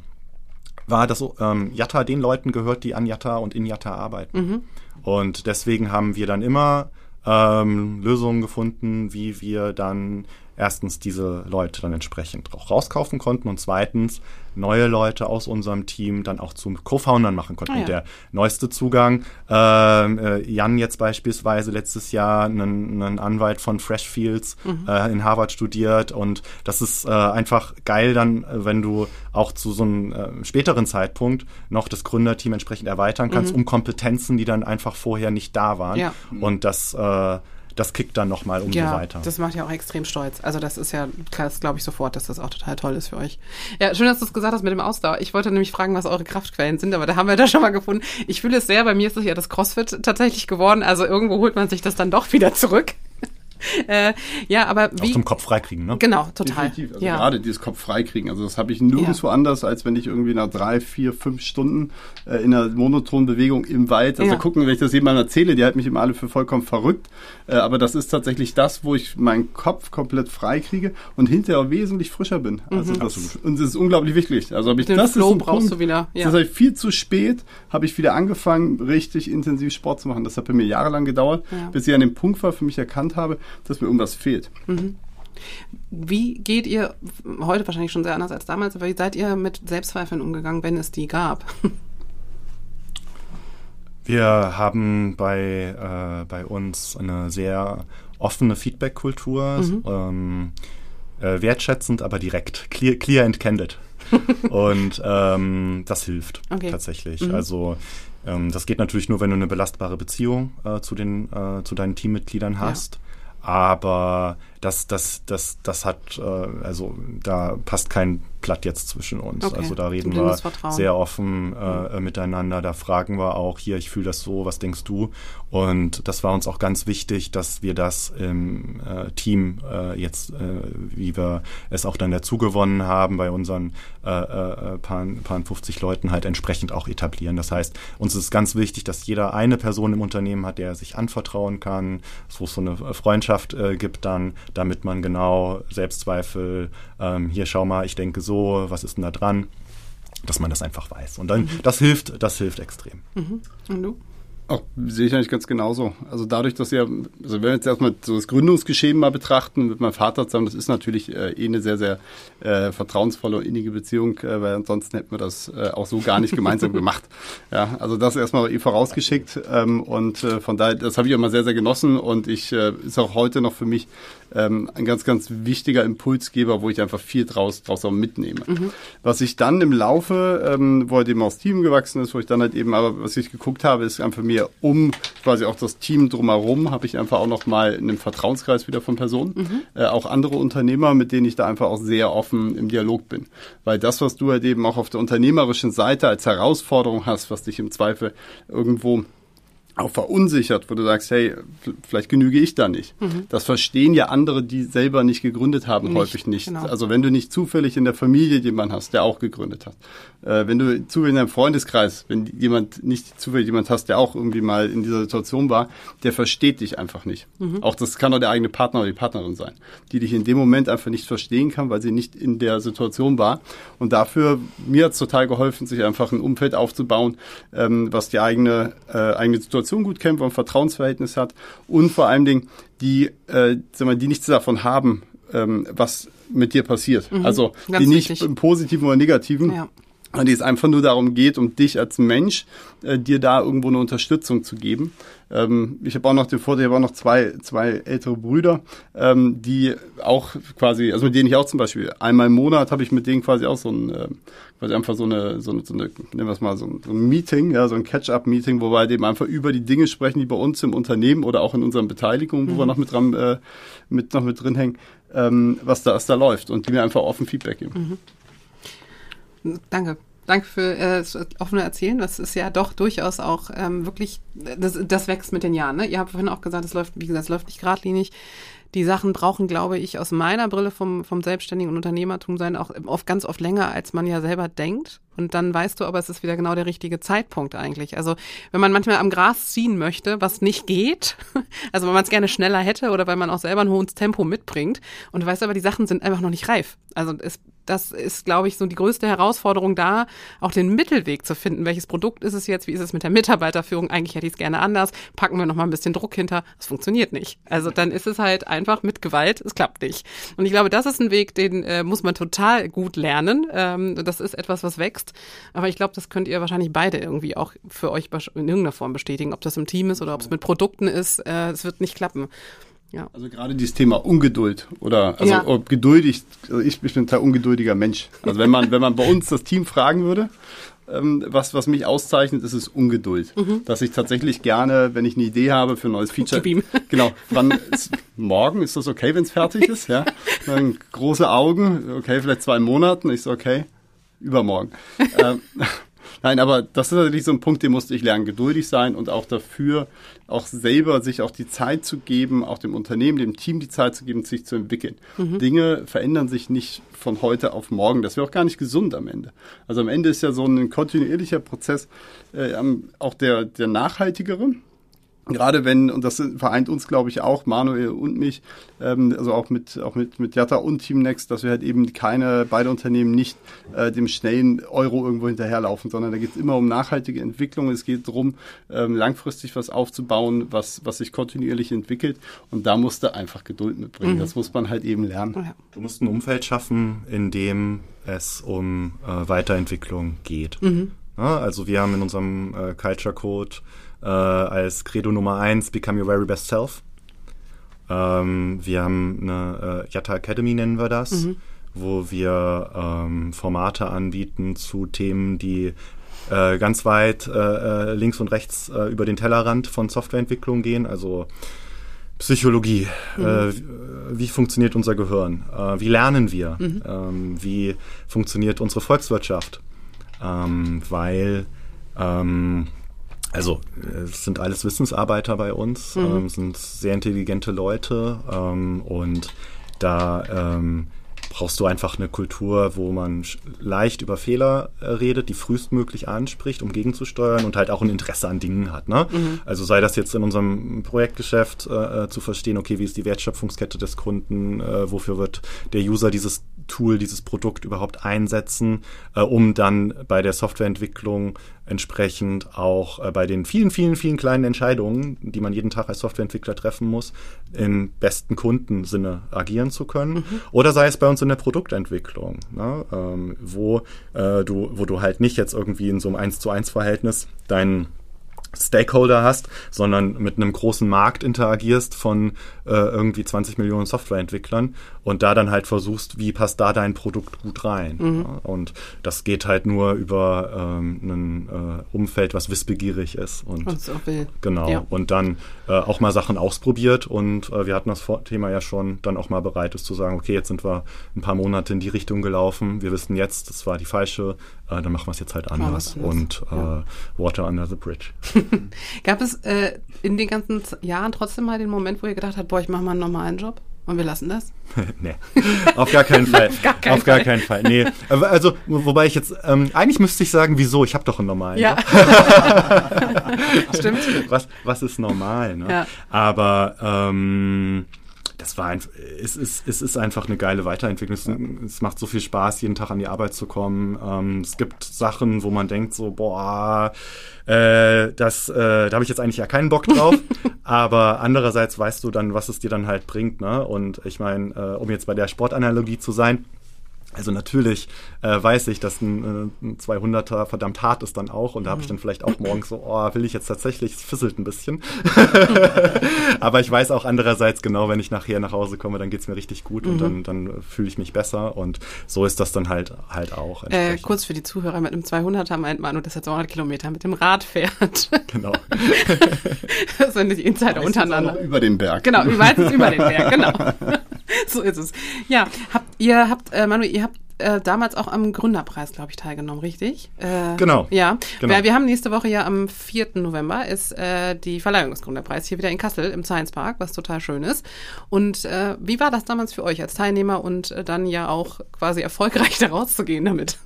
war, dass ähm, Jatta den Leuten gehört, die an Jatta und in Jatta arbeiten. Mhm. Und deswegen haben wir dann immer ähm, Lösungen gefunden, wie wir dann erstens diese Leute dann entsprechend auch rauskaufen konnten und zweitens neue Leute aus unserem Team dann auch zu Co-Foundern machen konnten. Ah, ja. Der neueste Zugang, ähm, äh, Jan jetzt beispielsweise letztes Jahr einen, einen Anwalt von Freshfields mhm. äh, in Harvard studiert und das ist äh, einfach geil dann, äh, wenn du auch zu so einem äh, späteren Zeitpunkt noch das Gründerteam entsprechend erweitern kannst, mhm. um Kompetenzen, die dann einfach vorher nicht da waren. Ja. Und das äh, das kickt dann nochmal umso ja, weiter. Das macht ja auch extrem stolz. Also das ist ja, klar, das glaube ich sofort, dass das auch total toll ist für euch. Ja, schön, dass du es gesagt hast mit dem Ausdauer. Ich wollte nämlich fragen, was eure Kraftquellen sind, aber da haben wir das schon mal gefunden. Ich fühle es sehr, bei mir ist es ja das CrossFit tatsächlich geworden. Also irgendwo holt man sich das dann doch wieder zurück. Äh, ja, aber wie. Auch zum Kopf freikriegen, ne? Genau, total. Definitiv. Also ja. gerade dieses Kopf freikriegen. Also das habe ich nirgendwo ja. anders, als wenn ich irgendwie nach drei, vier, fünf Stunden äh, in einer monotonen Bewegung im Wald, also ja. gucken, wenn ich das jemandem erzähle, die halten mich immer alle für vollkommen verrückt. Äh, aber das ist tatsächlich das, wo ich meinen Kopf komplett freikriege und hinterher wesentlich frischer bin. Also mhm. das, und das ist unglaublich wichtig. Also habe ich Den das Flow ist ein brauchst Punkt, du wieder. Ja. Das habe ich viel zu spät, habe ich wieder angefangen, richtig intensiv Sport zu machen. Das hat bei mir jahrelang gedauert, bis ich an dem Punkt war, für mich erkannt habe, dass mir irgendwas fehlt. Mhm. Wie geht ihr, heute wahrscheinlich schon sehr anders als damals, aber wie seid ihr mit Selbstzweifeln umgegangen, wenn es die gab? Wir haben bei, äh, bei uns eine sehr offene Feedback-Kultur, mhm. ähm, äh, wertschätzend, aber direkt, clear, clear and candid. und ähm, das hilft okay. tatsächlich. Mhm. Also ähm, das geht natürlich nur, wenn du eine belastbare Beziehung äh, zu, den, äh, zu deinen Teammitgliedern hast. Ja aber das, das, das, das hat, äh, also da passt kein Blatt jetzt zwischen uns. Okay. Also da reden wir sehr offen äh, mhm. miteinander. Da fragen wir auch hier, ich fühle das so, was denkst du? Und das war uns auch ganz wichtig, dass wir das im äh, Team äh, jetzt, äh, wie wir es auch dann dazu gewonnen haben, bei unseren äh, äh, paar, paar 50 Leuten halt entsprechend auch etablieren. Das heißt, uns ist ganz wichtig, dass jeder eine Person im Unternehmen hat, der sich anvertrauen kann, wo es so eine Freundschaft äh, gibt dann, damit man genau Selbstzweifel, ähm, hier schau mal, ich denke so, was ist denn da dran, dass man das einfach weiß. Und dann, mhm. das hilft, das hilft extrem. Mhm. Und du? Auch, sehe ich eigentlich ganz genauso. Also dadurch, dass ja, also wenn wir jetzt erstmal so das Gründungsgeschehen mal betrachten mit meinem Vater zusammen, das ist natürlich äh, eh eine sehr, sehr äh, vertrauensvolle und innige Beziehung, äh, weil ansonsten hätten wir das äh, auch so gar nicht gemeinsam gemacht. Ja, also das erstmal eh vorausgeschickt ähm, und äh, von daher, das habe ich immer sehr, sehr genossen und ich äh, ist auch heute noch für mich ähm, ein ganz, ganz wichtiger Impulsgeber, wo ich einfach viel draus, draus auch mitnehme. Mhm. Was ich dann im Laufe, ähm, wo er eben aus Team gewachsen ist, wo ich dann halt eben, aber was ich geguckt habe, ist einfach mir um quasi auch das Team drumherum, habe ich einfach auch noch mal einen Vertrauenskreis wieder von Personen, mhm. äh, auch andere Unternehmer, mit denen ich da einfach auch sehr offen im Dialog bin. Weil das, was du halt eben auch auf der unternehmerischen Seite als Herausforderung hast, was dich im Zweifel irgendwo auch verunsichert, wo du sagst, hey, vielleicht genüge ich da nicht. Mhm. Das verstehen ja andere, die selber nicht gegründet haben, nicht, häufig nicht. Genau. Also wenn du nicht zufällig in der Familie jemanden hast, der auch gegründet hat. Äh, wenn du zufällig in einem Freundeskreis, wenn jemand nicht zufällig jemand hast, der auch irgendwie mal in dieser Situation war, der versteht dich einfach nicht. Mhm. Auch das kann auch der eigene Partner oder die Partnerin sein, die dich in dem Moment einfach nicht verstehen kann, weil sie nicht in der Situation war. Und dafür, mir hat es total geholfen, sich einfach ein Umfeld aufzubauen, ähm, was die eigene, äh, eigene Situation Situation gut kennt, wo man ein Vertrauensverhältnis hat und vor allen Dingen die, äh, sagen wir, die nichts davon haben, ähm, was mit dir passiert. Mhm, also die nicht wichtig. im Positiven oder Negativen. Ja die es einfach nur darum geht, um dich als Mensch, äh, dir da irgendwo eine Unterstützung zu geben. Ähm, ich habe auch noch den Vorteil, ich habe auch noch zwei, zwei ältere Brüder, ähm, die auch quasi, also mit denen ich auch zum Beispiel einmal im Monat habe ich mit denen quasi auch so ein, äh, quasi einfach so eine, so eine, so eine nehmen wir es mal, so ein, so ein Meeting, ja, so ein Catch-up-Meeting, wo wir halt eben einfach über die Dinge sprechen, die bei uns im Unternehmen oder auch in unseren Beteiligungen, wo mhm. wir noch mit dran, äh, mit, noch mit drin hängen, ähm, was da, was da läuft und die mir einfach offen Feedback geben. Mhm. Danke. Danke für äh, das offene Erzählen. Das ist ja doch durchaus auch ähm, wirklich, das, das wächst mit den Jahren. Ne? Ihr habt vorhin auch gesagt, es läuft, wie gesagt, es läuft nicht geradlinig. Die Sachen brauchen, glaube ich, aus meiner Brille vom, vom Selbstständigen und Unternehmertum sein auch oft ganz oft länger, als man ja selber denkt. Und dann weißt du aber, es ist wieder genau der richtige Zeitpunkt eigentlich. Also wenn man manchmal am Gras ziehen möchte, was nicht geht, also wenn man es gerne schneller hätte oder weil man auch selber ein hohes Tempo mitbringt und weißt aber, die Sachen sind einfach noch nicht reif. Also es das ist, glaube ich, so die größte Herausforderung da, auch den Mittelweg zu finden. Welches Produkt ist es jetzt? Wie ist es mit der Mitarbeiterführung? Eigentlich hätte ich es gerne anders. Packen wir noch mal ein bisschen Druck hinter. Das funktioniert nicht. Also dann ist es halt einfach mit Gewalt. Es klappt nicht. Und ich glaube, das ist ein Weg, den äh, muss man total gut lernen. Ähm, das ist etwas, was wächst. Aber ich glaube, das könnt ihr wahrscheinlich beide irgendwie auch für euch in irgendeiner Form bestätigen. Ob das im Team ist oder ob es mit Produkten ist. Äh, es wird nicht klappen. Ja. Also gerade dieses Thema Ungeduld oder also ja. ob geduldig, also ich, ich bin ein total ungeduldiger Mensch. Also wenn man, wenn man bei uns das Team fragen würde, ähm, was, was mich auszeichnet, ist es Ungeduld. Mhm. Dass ich tatsächlich gerne, wenn ich eine Idee habe für ein neues Feature. Genau, wann ist, morgen ist das okay, wenn es fertig ist? Ja. Dann große Augen, okay, vielleicht zwei Monaten. Ich so, okay, übermorgen. ähm, Nein, aber das ist natürlich so ein Punkt, den musste ich lernen, geduldig sein und auch dafür, auch selber sich auch die Zeit zu geben, auch dem Unternehmen, dem Team die Zeit zu geben, sich zu entwickeln. Mhm. Dinge verändern sich nicht von heute auf morgen. Das wäre auch gar nicht gesund am Ende. Also am Ende ist ja so ein kontinuierlicher Prozess äh, auch der, der nachhaltigere gerade wenn, und das vereint uns, glaube ich, auch, Manuel und mich, ähm, also auch mit, auch mit, mit Jatta und Team Next, dass wir halt eben keine, beide Unternehmen nicht äh, dem schnellen Euro irgendwo hinterherlaufen, sondern da geht es immer um nachhaltige Entwicklung. Es geht darum, ähm, langfristig was aufzubauen, was, was sich kontinuierlich entwickelt. Und da musst du einfach Geduld mitbringen. Mhm. Das muss man halt eben lernen. Du musst ein Umfeld schaffen, in dem es um äh, Weiterentwicklung geht. Mhm. Ja, also wir haben in unserem äh, Culture Code äh, als Credo Nummer eins Become Your Very Best Self. Ähm, wir haben eine äh, Yatta Academy, nennen wir das, mhm. wo wir ähm, Formate anbieten zu Themen, die äh, ganz weit äh, äh links und rechts äh, über den Tellerrand von Softwareentwicklung gehen. Also Psychologie, mhm. äh, wie funktioniert unser Gehirn, wie lernen wir, mhm. ähm, wie funktioniert unsere Volkswirtschaft, ähm, weil ähm, also, es sind alles Wissensarbeiter bei uns, mhm. ähm, sind sehr intelligente Leute ähm, und da ähm, brauchst du einfach eine Kultur, wo man leicht über Fehler äh, redet, die frühestmöglich anspricht, um gegenzusteuern und halt auch ein Interesse an Dingen hat. Ne? Mhm. Also sei das jetzt in unserem Projektgeschäft äh, äh, zu verstehen, okay, wie ist die Wertschöpfungskette des Kunden, äh, wofür wird der User dieses Tool, dieses Produkt überhaupt einsetzen, äh, um dann bei der Softwareentwicklung entsprechend auch äh, bei den vielen, vielen, vielen kleinen Entscheidungen, die man jeden Tag als Softwareentwickler treffen muss, im besten Kundensinne agieren zu können. Mhm. Oder sei es bei uns in der Produktentwicklung, ne, ähm, wo, äh, du, wo du halt nicht jetzt irgendwie in so einem 1 zu 1 Verhältnis deinen Stakeholder hast, sondern mit einem großen Markt interagierst von äh, irgendwie 20 Millionen Softwareentwicklern und da dann halt versuchst, wie passt da dein Produkt gut rein. Mhm. Ja, und das geht halt nur über ähm, ein äh, Umfeld, was wissbegierig ist. Und, und auch will. Genau. Ja. Und dann äh, auch mal Sachen ausprobiert und äh, wir hatten das Thema ja schon, dann auch mal bereit ist zu sagen, okay, jetzt sind wir ein paar Monate in die Richtung gelaufen, wir wissen jetzt, das war die falsche, äh, dann machen wir es jetzt halt anders. anders. Und ja. Äh, Water under the bridge. Gab es äh, in den ganzen Jahren trotzdem mal den Moment, wo ihr gedacht habt, boah, ich mache mal einen normalen Job? Und wir lassen das? nee, auf gar keinen Fall. auf gar keinen, auf gar Fall. keinen Fall. Nee. Also, wobei ich jetzt, ähm, eigentlich müsste ich sagen, wieso? Ich habe doch einen normalen. Ja. Stimmt. Was, was ist normal? Ne? Ja. Aber ähm, das war ein, es ist, es ist einfach eine geile Weiterentwicklung. Es, macht so viel Spaß, jeden Tag an die Arbeit zu kommen. Ähm, es gibt Sachen, wo man denkt so, boah, äh, das, äh, da habe ich jetzt eigentlich ja keinen Bock drauf. aber andererseits weißt du dann, was es dir dann halt bringt. Ne? Und ich meine, äh, um jetzt bei der Sportanalogie zu sein, also natürlich äh, weiß ich, dass ein, äh, ein 200er verdammt hart ist dann auch und da habe ich dann vielleicht auch morgens so, oh, will ich jetzt tatsächlich, es fisselt ein bisschen. Aber ich weiß auch andererseits genau, wenn ich nachher nach Hause komme, dann geht's mir richtig gut mhm. und dann, dann fühle ich mich besser und so ist das dann halt halt auch. Äh, kurz für die Zuhörer, mit einem 200er meint man, das hat 200 Kilometer mit dem Rad fährt. Genau. das sind die Insider untereinander. Über den Berg. Genau, meistens über den Berg, genau. so ist es. Ja, habt ihr habt, äh, Manu, ihr habt äh, damals auch am Gründerpreis, glaube ich, teilgenommen, richtig? Äh, genau. Ja. Genau. Wir, wir, haben nächste Woche ja am 4. November ist äh, die Verleihung des Gründerpreises hier wieder in Kassel im Science Park, was total schön ist. Und äh, wie war das damals für euch als Teilnehmer und äh, dann ja auch quasi erfolgreich da rauszugehen damit?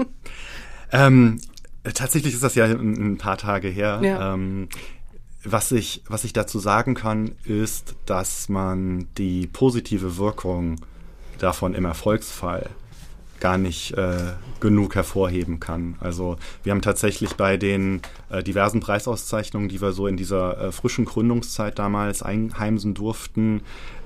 Ähm, tatsächlich ist das ja ein, ein paar Tage her. Ja. Ähm, was ich, was ich dazu sagen kann, ist, dass man die positive Wirkung davon im Erfolgsfall gar nicht äh, genug hervorheben kann. Also wir haben tatsächlich bei den äh, diversen Preisauszeichnungen, die wir so in dieser äh, frischen Gründungszeit damals einheimsen durften,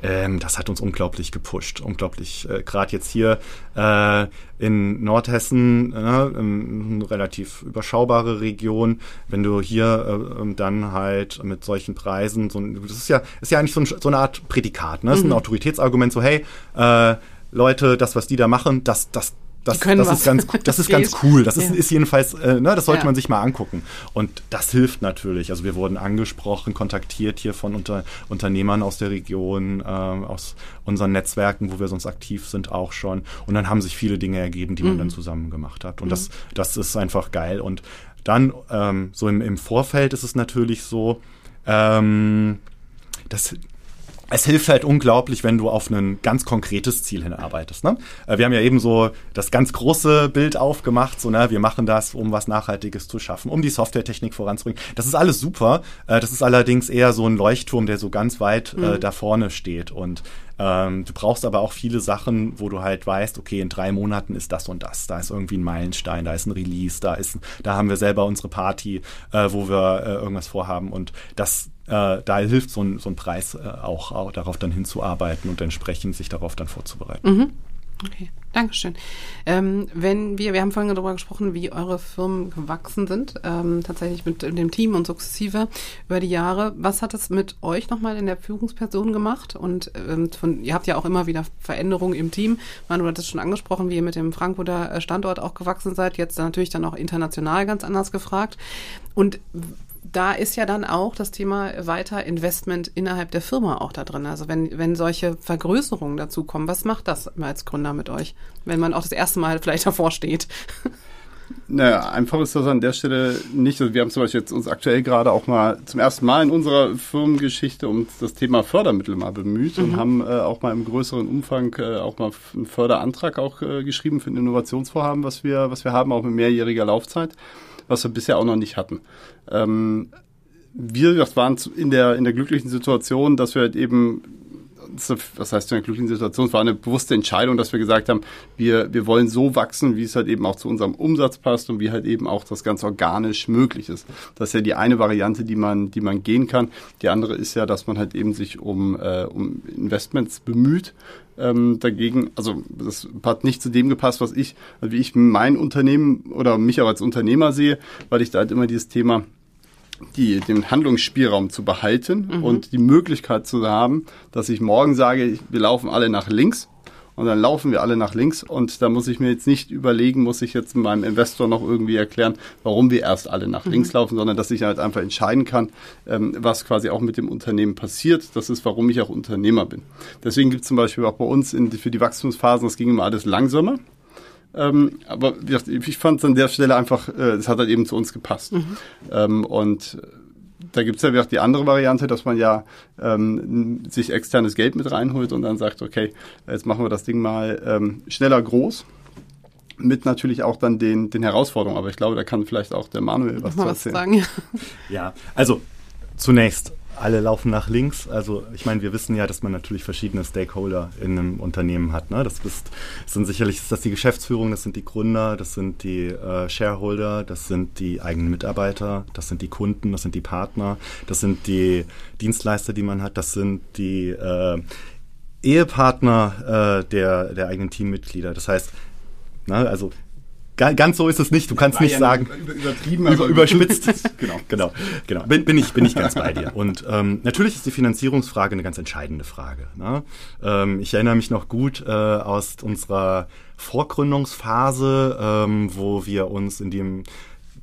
ähm, das hat uns unglaublich gepusht. Unglaublich, äh, gerade jetzt hier äh, in Nordhessen, äh, eine relativ überschaubare Region, wenn du hier äh, ähm, dann halt mit solchen Preisen, so, das ist ja, ist ja eigentlich so, ein, so eine Art Prädikat, ne? Das ist ein mhm. Autoritätsargument, so hey, äh, Leute, das, was die da machen, das, das, das, das ist ganz, das ist ganz cool. Das ist, ja. ist jedenfalls, äh, ne, das sollte ja. man sich mal angucken. Und das hilft natürlich. Also wir wurden angesprochen, kontaktiert hier von unter, Unternehmern aus der Region, äh, aus unseren Netzwerken, wo wir sonst aktiv sind, auch schon. Und dann haben sich viele Dinge ergeben, die man mhm. dann zusammen gemacht hat. Und mhm. das, das ist einfach geil. Und dann ähm, so im, im Vorfeld ist es natürlich so, ähm, das es hilft halt unglaublich, wenn du auf ein ganz konkretes Ziel hinarbeitest. Ne? Äh, wir haben ja eben so das ganz große Bild aufgemacht, so, ne, wir machen das, um was Nachhaltiges zu schaffen, um die Softwaretechnik voranzubringen. Das ist alles super. Äh, das ist allerdings eher so ein Leuchtturm, der so ganz weit äh, mhm. da vorne steht. Und ähm, du brauchst aber auch viele Sachen, wo du halt weißt, okay, in drei Monaten ist das und das. Da ist irgendwie ein Meilenstein, da ist ein Release, da ist, da haben wir selber unsere Party, äh, wo wir äh, irgendwas vorhaben. Und das, äh, da hilft so ein, so ein Preis äh, auch, auch, darauf dann hinzuarbeiten und entsprechend sich darauf dann vorzubereiten. Mhm. Okay, Dankeschön. Ähm, wenn wir, wir haben vorhin darüber gesprochen, wie eure Firmen gewachsen sind, ähm, tatsächlich mit dem Team und sukzessive über die Jahre. Was hat es mit euch nochmal in der Führungsperson gemacht? Und ähm, von, ihr habt ja auch immer wieder Veränderungen im Team. Manu hat es schon angesprochen, wie ihr mit dem Frankfurter Standort auch gewachsen seid. Jetzt natürlich dann auch international ganz anders gefragt. Und da ist ja dann auch das Thema weiter Investment innerhalb der Firma auch da drin. Also wenn, wenn solche Vergrößerungen dazu kommen, was macht das als Gründer mit euch, wenn man auch das erste Mal vielleicht davor steht? Naja, einfach ist das an der Stelle nicht. Wir haben zum Beispiel jetzt uns aktuell gerade auch mal zum ersten Mal in unserer Firmengeschichte um das Thema Fördermittel mal bemüht mhm. und haben äh, auch mal im größeren Umfang äh, auch mal einen Förderantrag auch äh, geschrieben für ein Innovationsvorhaben, was wir, was wir haben, auch mit mehrjähriger Laufzeit, was wir bisher auch noch nicht hatten. Ähm, wir waren in der, in der glücklichen Situation, dass wir halt eben was heißt in einer glücklichen Situation, es war eine bewusste Entscheidung, dass wir gesagt haben, wir, wir wollen so wachsen, wie es halt eben auch zu unserem Umsatz passt und wie halt eben auch das ganz organisch möglich ist. Das ist ja die eine Variante, die man, die man gehen kann. Die andere ist ja, dass man halt eben sich um, äh, um Investments bemüht. Ähm, dagegen, also das hat nicht zu dem gepasst, was ich, wie ich mein Unternehmen oder mich auch als Unternehmer sehe, weil ich da halt immer dieses Thema die, den Handlungsspielraum zu behalten mhm. und die Möglichkeit zu haben, dass ich morgen sage, wir laufen alle nach links und dann laufen wir alle nach links und da muss ich mir jetzt nicht überlegen, muss ich jetzt meinem Investor noch irgendwie erklären, warum wir erst alle nach mhm. links laufen, sondern dass ich halt einfach entscheiden kann, ähm, was quasi auch mit dem Unternehmen passiert. Das ist, warum ich auch Unternehmer bin. Deswegen gibt es zum Beispiel auch bei uns in, für die Wachstumsphasen, das ging immer alles langsamer. Ähm, aber ich fand es an der Stelle einfach, äh, es hat halt eben zu uns gepasst. Mhm. Ähm, und da gibt es ja die andere Variante, dass man ja ähm, sich externes Geld mit reinholt und dann sagt, okay, jetzt machen wir das Ding mal ähm, schneller groß. Mit natürlich auch dann den, den Herausforderungen. Aber ich glaube, da kann vielleicht auch der Manuel was, was zu erzählen. Sagen, ja. ja, also zunächst alle laufen nach links. Also ich meine, wir wissen ja, dass man natürlich verschiedene Stakeholder in einem Unternehmen hat. Ne? Das, ist, sind sicherlich das die Geschäftsführung, das sind die Gründer, das sind die äh, Shareholder, das sind die eigenen Mitarbeiter, das sind die Kunden, das sind die Partner, das sind die Dienstleister, die man hat, das sind die äh, Ehepartner äh, der, der eigenen Teammitglieder. Das heißt, na, ne, also Ganz so ist es nicht. Du kannst nicht ja sagen, übertrieben, über, überspitzt. genau, genau, genau. Bin, bin, ich, bin ich ganz bei dir. Und ähm, natürlich ist die Finanzierungsfrage eine ganz entscheidende Frage. Ne? Ähm, ich erinnere mich noch gut äh, aus unserer Vorgründungsphase, ähm, wo wir uns in dem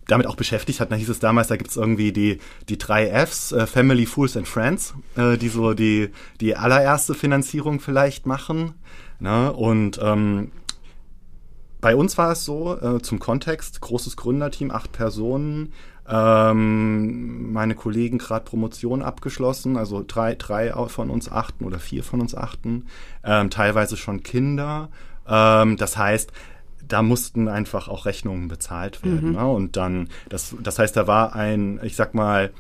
damit auch beschäftigt hatten. Da hieß es damals, da gibt es irgendwie die, die drei Fs, äh, Family, Fools and Friends, äh, die so die, die allererste Finanzierung vielleicht machen. Ne? Und ähm, bei uns war es so, äh, zum Kontext, großes Gründerteam, acht Personen, ähm, meine Kollegen gerade Promotion abgeschlossen, also drei, drei von uns achten oder vier von uns achten, ähm, teilweise schon Kinder. Ähm, das heißt, da mussten einfach auch Rechnungen bezahlt werden. Mhm. Ne? Und dann, das, das heißt, da war ein, ich sag mal,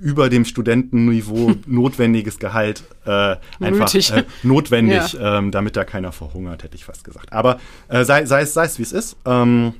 über dem Studentenniveau notwendiges Gehalt äh, einfach äh, notwendig, ja. ähm, damit da keiner verhungert, hätte ich fast gesagt. Aber äh, sei, sei, es, sei es wie es ist. Ähm,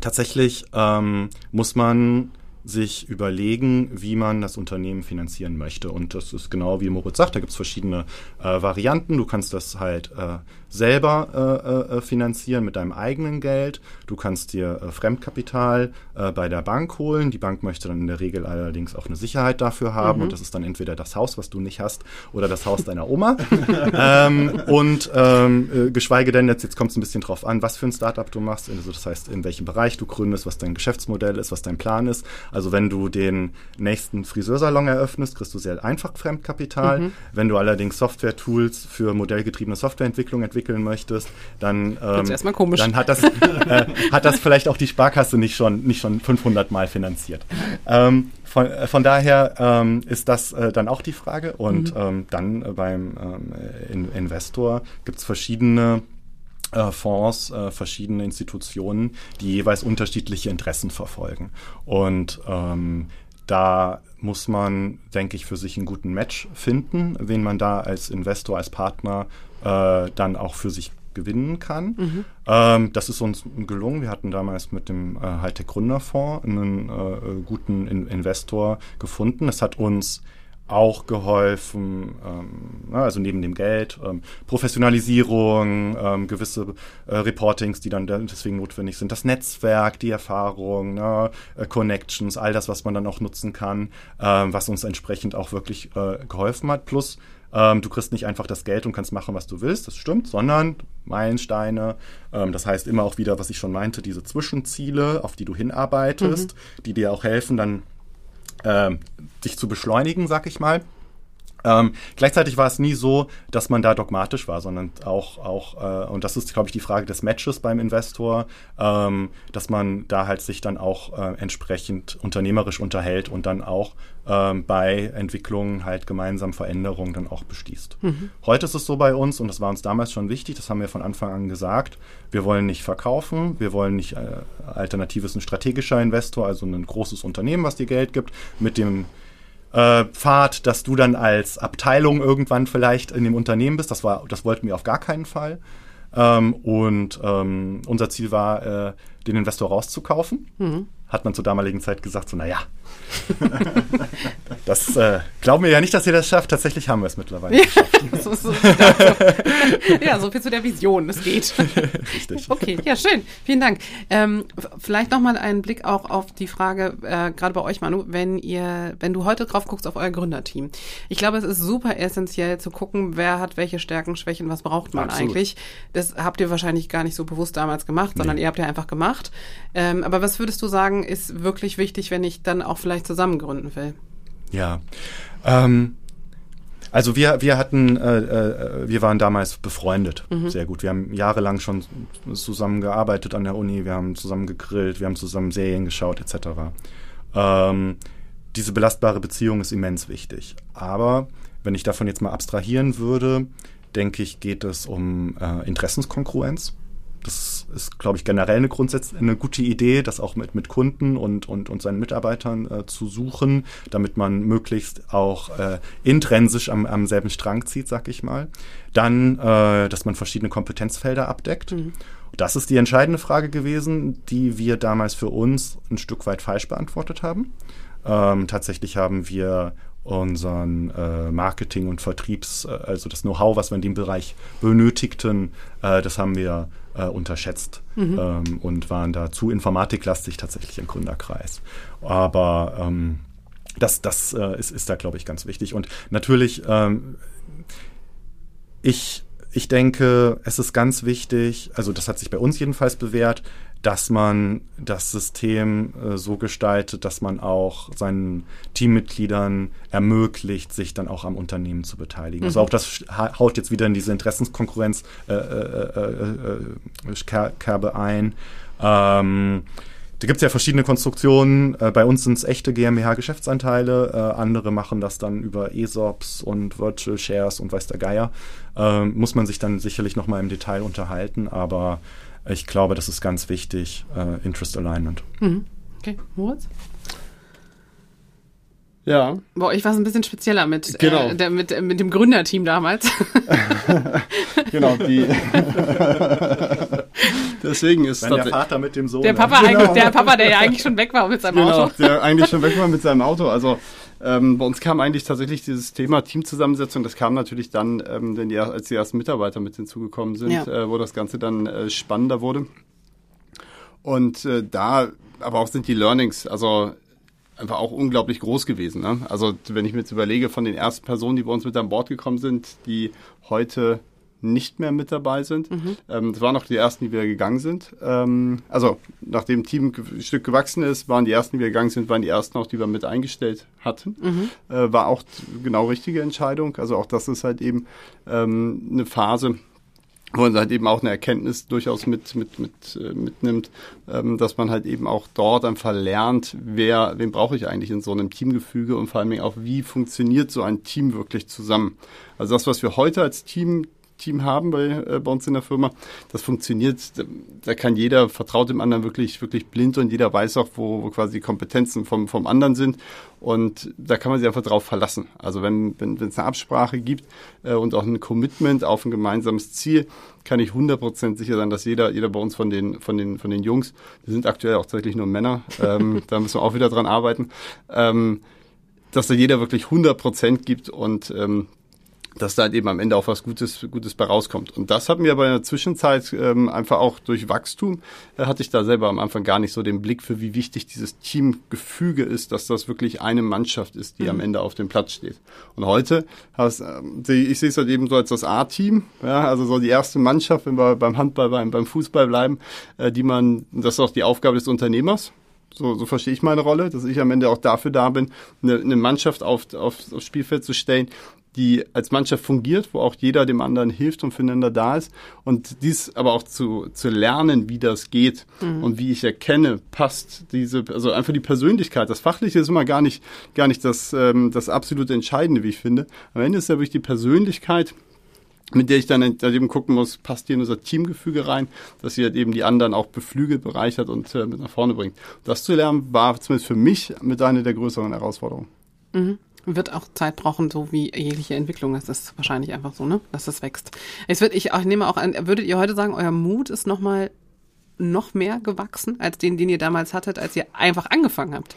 tatsächlich ähm, muss man sich überlegen, wie man das Unternehmen finanzieren möchte. Und das ist genau wie Moritz sagt, da gibt es verschiedene äh, Varianten. Du kannst das halt äh, selber äh, äh, finanzieren mit deinem eigenen Geld. Du kannst dir äh, Fremdkapital äh, bei der Bank holen. Die Bank möchte dann in der Regel allerdings auch eine Sicherheit dafür haben. Mhm. Und das ist dann entweder das Haus, was du nicht hast, oder das Haus deiner Oma. ähm, und ähm, äh, geschweige denn, jetzt, jetzt kommt es ein bisschen drauf an, was für ein Startup du machst. Also das heißt, in welchem Bereich du gründest, was dein Geschäftsmodell ist, was dein Plan ist. Also wenn du den nächsten Friseursalon eröffnest, kriegst du sehr einfach Fremdkapital. Mhm. Wenn du allerdings Software-Tools für modellgetriebene Softwareentwicklung entwickelst, entwickeln möchtest, dann, ähm, dann hat das, äh, hat das vielleicht auch die Sparkasse nicht schon, nicht schon 500 Mal finanziert. Ähm, von, äh, von daher ähm, ist das äh, dann auch die Frage. Und mhm. ähm, dann äh, beim ähm, in Investor gibt es verschiedene äh, Fonds, äh, verschiedene Institutionen, die jeweils unterschiedliche Interessen verfolgen. Und ähm, da muss man, denke ich, für sich einen guten Match finden, wen man da als Investor, als Partner äh, dann auch für sich gewinnen kann. Mhm. Ähm, das ist uns gelungen. Wir hatten damals mit dem äh, Hightech Gründerfonds einen äh, guten In Investor gefunden. Das hat uns auch geholfen, ähm, also neben dem Geld, ähm, Professionalisierung, ähm, gewisse äh, Reportings, die dann deswegen notwendig sind, das Netzwerk, die Erfahrung, ne, äh, Connections, all das, was man dann auch nutzen kann, äh, was uns entsprechend auch wirklich äh, geholfen hat. Plus ähm, du kriegst nicht einfach das Geld und kannst machen, was du willst, das stimmt, sondern Meilensteine. Ähm, das heißt immer auch wieder, was ich schon meinte, diese Zwischenziele, auf die du hinarbeitest, mhm. die dir auch helfen, dann ähm, dich zu beschleunigen, sag ich mal. Ähm, gleichzeitig war es nie so, dass man da dogmatisch war, sondern auch, auch äh, und das ist, glaube ich, die Frage des Matches beim Investor, ähm, dass man da halt sich dann auch äh, entsprechend unternehmerisch unterhält und dann auch ähm, bei Entwicklungen halt gemeinsam Veränderungen dann auch bestießt. Mhm. Heute ist es so bei uns, und das war uns damals schon wichtig, das haben wir von Anfang an gesagt, wir wollen nicht verkaufen, wir wollen nicht, äh, alternativ ist ein strategischer Investor, also ein großes Unternehmen, was dir Geld gibt, mit dem äh, Pfad, dass du dann als Abteilung irgendwann vielleicht in dem Unternehmen bist. Das war, das wollten wir auf gar keinen Fall. Ähm, und ähm, unser Ziel war, äh, den Investor rauszukaufen. Mhm. Hat man zur damaligen Zeit gesagt, so, naja, das äh, glauben wir ja nicht, dass ihr das schafft. Tatsächlich haben wir es mittlerweile geschafft. so, so, ja, so viel zu der Vision. Es geht. Richtig. Okay, ja, schön. Vielen Dank. Ähm, vielleicht nochmal einen Blick auch auf die Frage, äh, gerade bei euch, Manu, wenn ihr, wenn du heute drauf guckst auf euer Gründerteam. Ich glaube, es ist super essentiell zu gucken, wer hat welche Stärken, Schwächen, was braucht man Absolut. eigentlich. Das habt ihr wahrscheinlich gar nicht so bewusst damals gemacht, sondern nee. ihr habt ja einfach gemacht. Ähm, aber was würdest du sagen, ist wirklich wichtig, wenn ich dann auch vielleicht zusammen gründen will? Ja. Ähm, also wir, wir hatten, äh, äh, wir waren damals befreundet, mhm. sehr gut. Wir haben jahrelang schon zusammen gearbeitet an der Uni, wir haben zusammen gegrillt, wir haben zusammen Serien geschaut, etc. Ähm, diese belastbare Beziehung ist immens wichtig. Aber wenn ich davon jetzt mal abstrahieren würde, denke ich, geht es um äh, Interessenskongruenz. Das ist, glaube ich, generell eine grundsätzlich eine gute Idee, das auch mit, mit Kunden und, und, und seinen Mitarbeitern äh, zu suchen, damit man möglichst auch äh, intrinsisch am, am selben Strang zieht, sag ich mal. Dann, äh, dass man verschiedene Kompetenzfelder abdeckt. Mhm. Das ist die entscheidende Frage gewesen, die wir damals für uns ein Stück weit falsch beantwortet haben. Ähm, tatsächlich haben wir unseren äh, Marketing- und Vertriebs-, äh, also das Know-how, was wir in dem Bereich benötigten, äh, das haben wir äh, unterschätzt mhm. ähm, und waren da zu informatiklastig tatsächlich im Gründerkreis. Aber ähm, das, das äh, ist, ist da, glaube ich, ganz wichtig. Und natürlich, ähm, ich, ich denke, es ist ganz wichtig, also das hat sich bei uns jedenfalls bewährt, dass man das System äh, so gestaltet, dass man auch seinen Teammitgliedern ermöglicht, sich dann auch am Unternehmen zu beteiligen. Also mhm. Also auch das haut jetzt wieder in diese Interessenskonkurrenz äh, äh, äh, äh Kerbe ein. Ähm, da gibt es ja verschiedene Konstruktionen. Äh, bei uns sind es echte GmbH-Geschäftsanteile. Äh, andere machen das dann über ESOPs und Virtual Shares und weiß der Geier. Ähm, muss man sich dann sicherlich nochmal im Detail unterhalten, aber ich glaube, das ist ganz wichtig, äh, Interest Alignment. Mhm. Okay, Moritz? Ja. Boah, ich war es ein bisschen spezieller mit, äh, genau. äh, der, mit, äh, mit dem Gründerteam damals. genau, die. Deswegen ist Wenn der Vater mit dem Sohn. Der Papa, genau. der Papa, der ja eigentlich schon weg war mit seinem genau, Auto. Der eigentlich schon weg war mit seinem Auto. Also ähm, bei uns kam eigentlich tatsächlich dieses Thema Teamzusammensetzung, das kam natürlich dann, ähm, wenn die, als die ersten Mitarbeiter mit hinzugekommen sind, ja. äh, wo das Ganze dann äh, spannender wurde. Und äh, da aber auch sind die Learnings, also einfach auch unglaublich groß gewesen. Ne? Also wenn ich mir jetzt überlege, von den ersten Personen, die bei uns mit an Bord gekommen sind, die heute nicht mehr mit dabei sind. Mhm. Ähm, das waren auch die ersten, die wieder gegangen sind. Ähm, also nachdem das Team ein Stück gewachsen ist, waren die ersten, die wir gegangen sind, waren die ersten auch, die wir mit eingestellt hatten. Mhm. Äh, war auch genau richtige Entscheidung. Also auch das ist halt eben ähm, eine Phase, wo man halt eben auch eine Erkenntnis durchaus mit, mit, mit, äh, mitnimmt, ähm, dass man halt eben auch dort einfach lernt, wer, wen brauche ich eigentlich in so einem Teamgefüge und vor allem auch, wie funktioniert so ein Team wirklich zusammen. Also das, was wir heute als Team Team haben bei, äh, bei uns in der Firma. Das funktioniert, da kann jeder vertraut dem anderen wirklich, wirklich blind und jeder weiß auch, wo, wo quasi die Kompetenzen vom, vom anderen sind. Und da kann man sich einfach drauf verlassen. Also wenn, wenn, wenn es eine Absprache gibt äh, und auch ein Commitment auf ein gemeinsames Ziel, kann ich 100% sicher sein, dass jeder, jeder bei uns von den, von den, von den Jungs, wir sind aktuell auch tatsächlich nur Männer, ähm, da müssen wir auch wieder dran arbeiten, ähm, dass da jeder wirklich 100% gibt und ähm, dass da halt eben am Ende auch was Gutes, Gutes bei rauskommt. Und das hat mir aber in der Zwischenzeit ähm, einfach auch durch Wachstum, äh, hatte ich da selber am Anfang gar nicht so den Blick für, wie wichtig dieses Teamgefüge ist, dass das wirklich eine Mannschaft ist, die mhm. am Ende auf dem Platz steht. Und heute, hast, äh, ich sehe es halt eben so als das A-Team, ja, also so die erste Mannschaft, wenn wir beim Handball, beim, beim Fußball bleiben, äh, die man, das ist auch die Aufgabe des Unternehmers, so, so verstehe ich meine Rolle, dass ich am Ende auch dafür da bin, eine, eine Mannschaft auf, auf, aufs Spielfeld zu stellen, die als Mannschaft fungiert, wo auch jeder dem anderen hilft und füreinander da ist. Und dies aber auch zu, zu lernen, wie das geht mhm. und wie ich erkenne, passt diese, also einfach die Persönlichkeit. Das Fachliche ist immer gar nicht, gar nicht das, ähm, das absolut Entscheidende, wie ich finde. Am Ende ist ja wirklich die Persönlichkeit, mit der ich dann eben gucken muss, passt hier in unser Teamgefüge rein, dass sie halt eben die anderen auch beflügelt, bereichert und äh, mit nach vorne bringt. Das zu lernen war zumindest für mich mit einer der größeren Herausforderungen. Mhm. Wird auch Zeit brauchen, so wie jegliche Entwicklung. Das ist wahrscheinlich einfach so, ne? Dass es wächst. Es wird, ich, ich nehme auch an, würdet ihr heute sagen, euer Mut ist nochmal noch mehr gewachsen als den, den ihr damals hattet, als ihr einfach angefangen habt?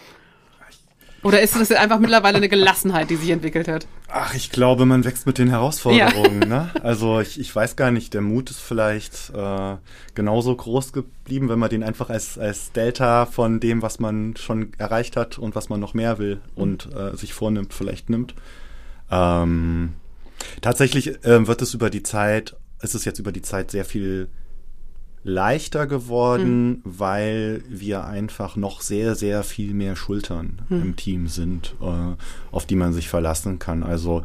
Oder ist das einfach mittlerweile eine Gelassenheit, die sich entwickelt hat? Ach, ich glaube, man wächst mit den Herausforderungen. Ja. Ne? Also ich, ich weiß gar nicht, der Mut ist vielleicht äh, genauso groß geblieben, wenn man den einfach als, als Delta von dem, was man schon erreicht hat und was man noch mehr will und äh, sich vornimmt, vielleicht nimmt. Ähm, tatsächlich äh, wird es über die Zeit, ist es jetzt über die Zeit sehr viel leichter geworden, mhm. weil wir einfach noch sehr, sehr viel mehr Schultern mhm. im Team sind, äh, auf die man sich verlassen kann. Also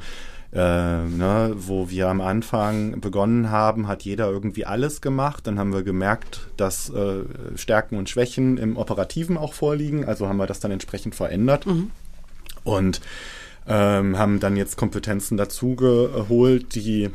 äh, ne, wo wir am Anfang begonnen haben, hat jeder irgendwie alles gemacht. Dann haben wir gemerkt, dass äh, Stärken und Schwächen im Operativen auch vorliegen. Also haben wir das dann entsprechend verändert. Mhm. Und ähm, haben dann jetzt Kompetenzen dazugeholt, die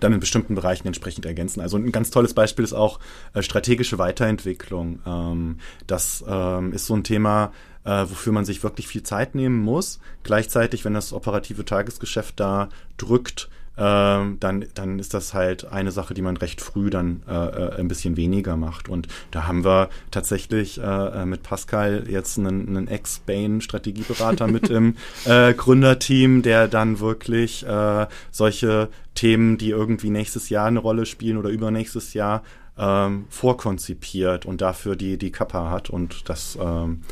dann in bestimmten Bereichen entsprechend ergänzen. Also ein ganz tolles Beispiel ist auch äh, strategische Weiterentwicklung. Ähm, das ähm, ist so ein Thema, äh, wofür man sich wirklich viel Zeit nehmen muss. Gleichzeitig, wenn das operative Tagesgeschäft da drückt, ähm, dann, dann ist das halt eine Sache, die man recht früh dann äh, äh, ein bisschen weniger macht. Und da haben wir tatsächlich äh, äh mit Pascal jetzt einen, einen Ex-Bain-Strategieberater mit im äh, Gründerteam, der dann wirklich äh, solche Themen, die irgendwie nächstes Jahr eine Rolle spielen oder übernächstes Jahr, ähm, vorkonzipiert und dafür die, die Kappa hat. Und das ähm,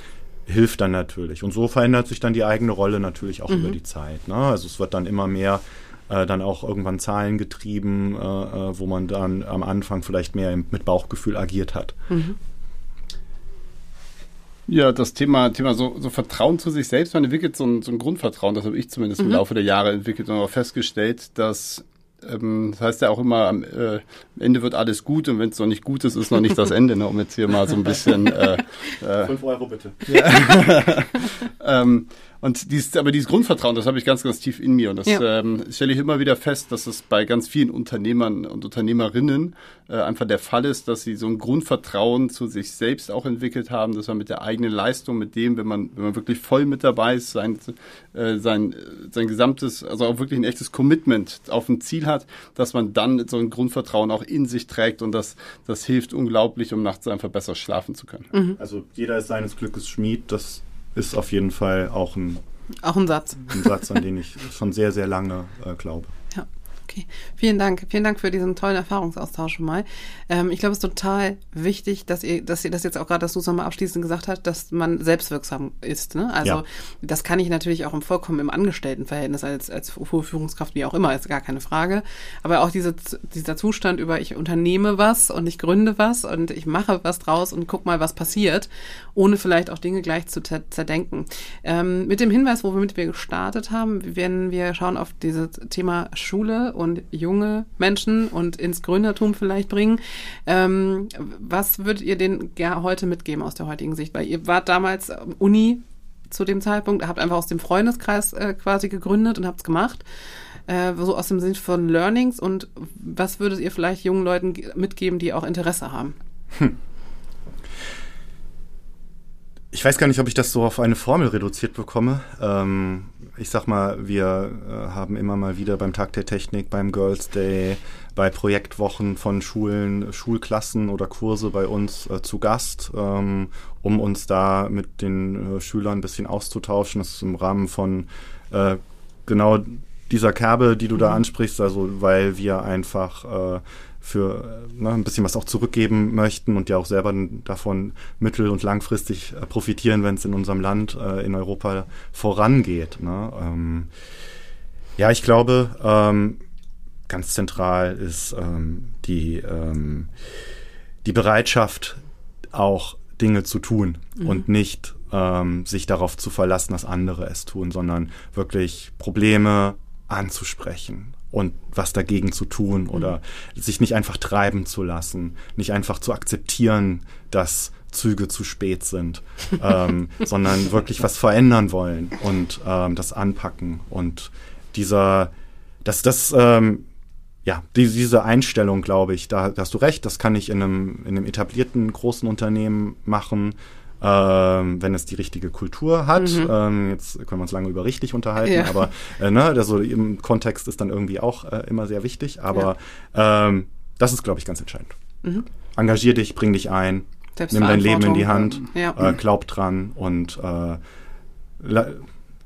hilft dann natürlich. Und so verändert sich dann die eigene Rolle natürlich auch mhm. über die Zeit. Ne? Also es wird dann immer mehr äh, dann auch irgendwann Zahlen getrieben, äh, äh, wo man dann am Anfang vielleicht mehr mit Bauchgefühl agiert hat. Mhm. Ja, das Thema, Thema so, so Vertrauen zu sich selbst, man entwickelt so ein, so ein Grundvertrauen, das habe ich zumindest mhm. im Laufe der Jahre entwickelt und auch festgestellt, dass ähm, das heißt ja auch immer, am äh, Ende wird alles gut und wenn es noch nicht gut ist, ist noch nicht das Ende, ne, um jetzt hier mal so ein bisschen. Äh, äh, Fünf Euro bitte. Ja. ähm, und dieses, aber dieses Grundvertrauen, das habe ich ganz, ganz tief in mir. Und das ja. ähm, stelle ich immer wieder fest, dass es bei ganz vielen Unternehmern und Unternehmerinnen äh, einfach der Fall ist, dass sie so ein Grundvertrauen zu sich selbst auch entwickelt haben, dass man mit der eigenen Leistung, mit dem, wenn man, wenn man wirklich voll mit dabei ist, sein, äh, sein, sein gesamtes, also auch wirklich ein echtes Commitment auf ein Ziel hat, dass man dann so ein Grundvertrauen auch in sich trägt und das, das hilft unglaublich, um nachts einfach besser schlafen zu können. Mhm. Also jeder ist seines Glückes Schmied, das ist auf jeden Fall auch ein, auch ein Satz. Ein Satz, an den ich schon sehr, sehr lange äh, glaube. Okay, vielen Dank. Vielen Dank für diesen tollen Erfahrungsaustausch schon mal. Ähm, ich glaube, es ist total wichtig, dass ihr, dass ihr das jetzt auch gerade, dass du es nochmal abschließend gesagt hast, dass man selbstwirksam ist. Ne? Also ja. das kann ich natürlich auch im vollkommen im Angestelltenverhältnis als, als Führungskraft, wie auch immer, ist gar keine Frage. Aber auch diese, dieser Zustand über, ich unternehme was und ich gründe was und ich mache was draus und guck mal, was passiert, ohne vielleicht auch Dinge gleich zu zerdenken. Ähm, mit dem Hinweis, womit wir gestartet haben, werden wir schauen auf dieses Thema Schule und junge Menschen und ins Gründertum vielleicht bringen. Ähm, was würdet ihr denen ja heute mitgeben aus der heutigen Sicht? Weil ihr wart damals Uni zu dem Zeitpunkt, habt einfach aus dem Freundeskreis äh, quasi gegründet und habt es gemacht. Äh, so aus dem Sinn von Learnings und was würdet ihr vielleicht jungen Leuten mitgeben, die auch Interesse haben? Hm. Ich weiß gar nicht, ob ich das so auf eine Formel reduziert bekomme. Ähm, ich sag mal, wir äh, haben immer mal wieder beim Tag der Technik, beim Girls Day, bei Projektwochen von Schulen, Schulklassen oder Kurse bei uns äh, zu Gast, ähm, um uns da mit den äh, Schülern ein bisschen auszutauschen. Das ist im Rahmen von äh, genau dieser Kerbe, die du da mhm. ansprichst, also weil wir einfach äh, für ne, ein bisschen was auch zurückgeben möchten und ja auch selber davon mittel- und langfristig äh, profitieren, wenn es in unserem Land, äh, in Europa vorangeht. Ne? Ähm, ja, ich glaube, ähm, ganz zentral ist ähm, die, ähm, die Bereitschaft, auch Dinge zu tun mhm. und nicht ähm, sich darauf zu verlassen, dass andere es tun, sondern wirklich Probleme anzusprechen und was dagegen zu tun oder mhm. sich nicht einfach treiben zu lassen, nicht einfach zu akzeptieren, dass Züge zu spät sind, ähm, sondern wirklich was verändern wollen und ähm, das anpacken und dieser, dass das, ähm, ja, die, diese Einstellung, glaube ich, da, da, hast du recht, das kann ich in einem, in einem etablierten großen Unternehmen machen, ähm, wenn es die richtige Kultur hat. Mhm. Ähm, jetzt können wir uns lange über richtig unterhalten, ja. aber äh, ne, also im Kontext ist dann irgendwie auch äh, immer sehr wichtig. Aber ja. ähm, das ist, glaube ich, ganz entscheidend. Mhm. Engagier dich, bring dich ein, nimm dein Leben in die Hand, ja. äh, glaub dran und äh,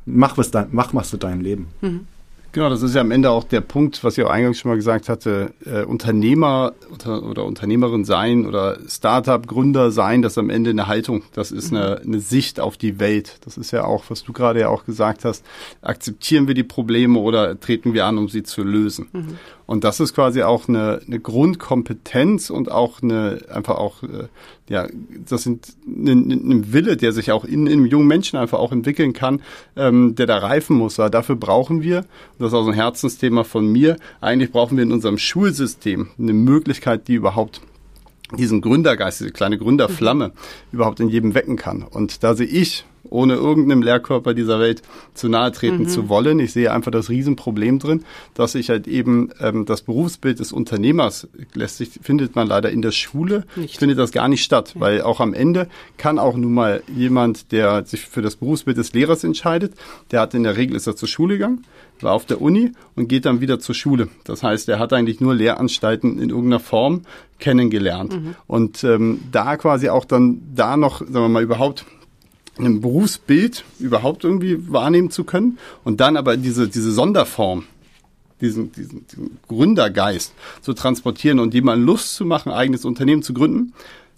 mach was, dein, mach was für dein Leben. Mhm. Genau, das ist ja am Ende auch der Punkt, was ich auch eingangs schon mal gesagt hatte, äh, Unternehmer oder, oder Unternehmerin sein oder Startup-Gründer sein, das ist am Ende eine Haltung, das ist eine, eine Sicht auf die Welt. Das ist ja auch, was du gerade ja auch gesagt hast, akzeptieren wir die Probleme oder treten wir an, um sie zu lösen. Mhm. Und das ist quasi auch eine, eine Grundkompetenz und auch eine, einfach auch, äh, ja, das sind ein, ein Wille, der sich auch in, in einem jungen Menschen einfach auch entwickeln kann, ähm, der da reifen muss. Weil dafür brauchen wir, und das ist auch so ein Herzensthema von mir, eigentlich brauchen wir in unserem Schulsystem eine Möglichkeit, die überhaupt diesen Gründergeist, diese kleine Gründerflamme mhm. überhaupt in jedem wecken kann. Und da sehe ich ohne irgendeinem Lehrkörper dieser Welt zu nahe treten mhm. zu wollen. Ich sehe einfach das Riesenproblem drin, dass sich halt eben ähm, das Berufsbild des Unternehmers lässt sich, findet man leider in der Schule, nicht. findet das gar nicht statt, ja. weil auch am Ende kann auch nun mal jemand, der sich für das Berufsbild des Lehrers entscheidet, der hat in der Regel ist er zur Schule gegangen, war auf der Uni und geht dann wieder zur Schule. Das heißt, er hat eigentlich nur Lehranstalten in irgendeiner Form kennengelernt. Mhm. Und ähm, da quasi auch dann da noch, sagen wir mal, überhaupt ein Berufsbild überhaupt irgendwie wahrnehmen zu können und dann aber diese, diese Sonderform, diesen, diesen, diesen Gründergeist zu transportieren und jemandem Lust zu machen, eigenes Unternehmen zu gründen,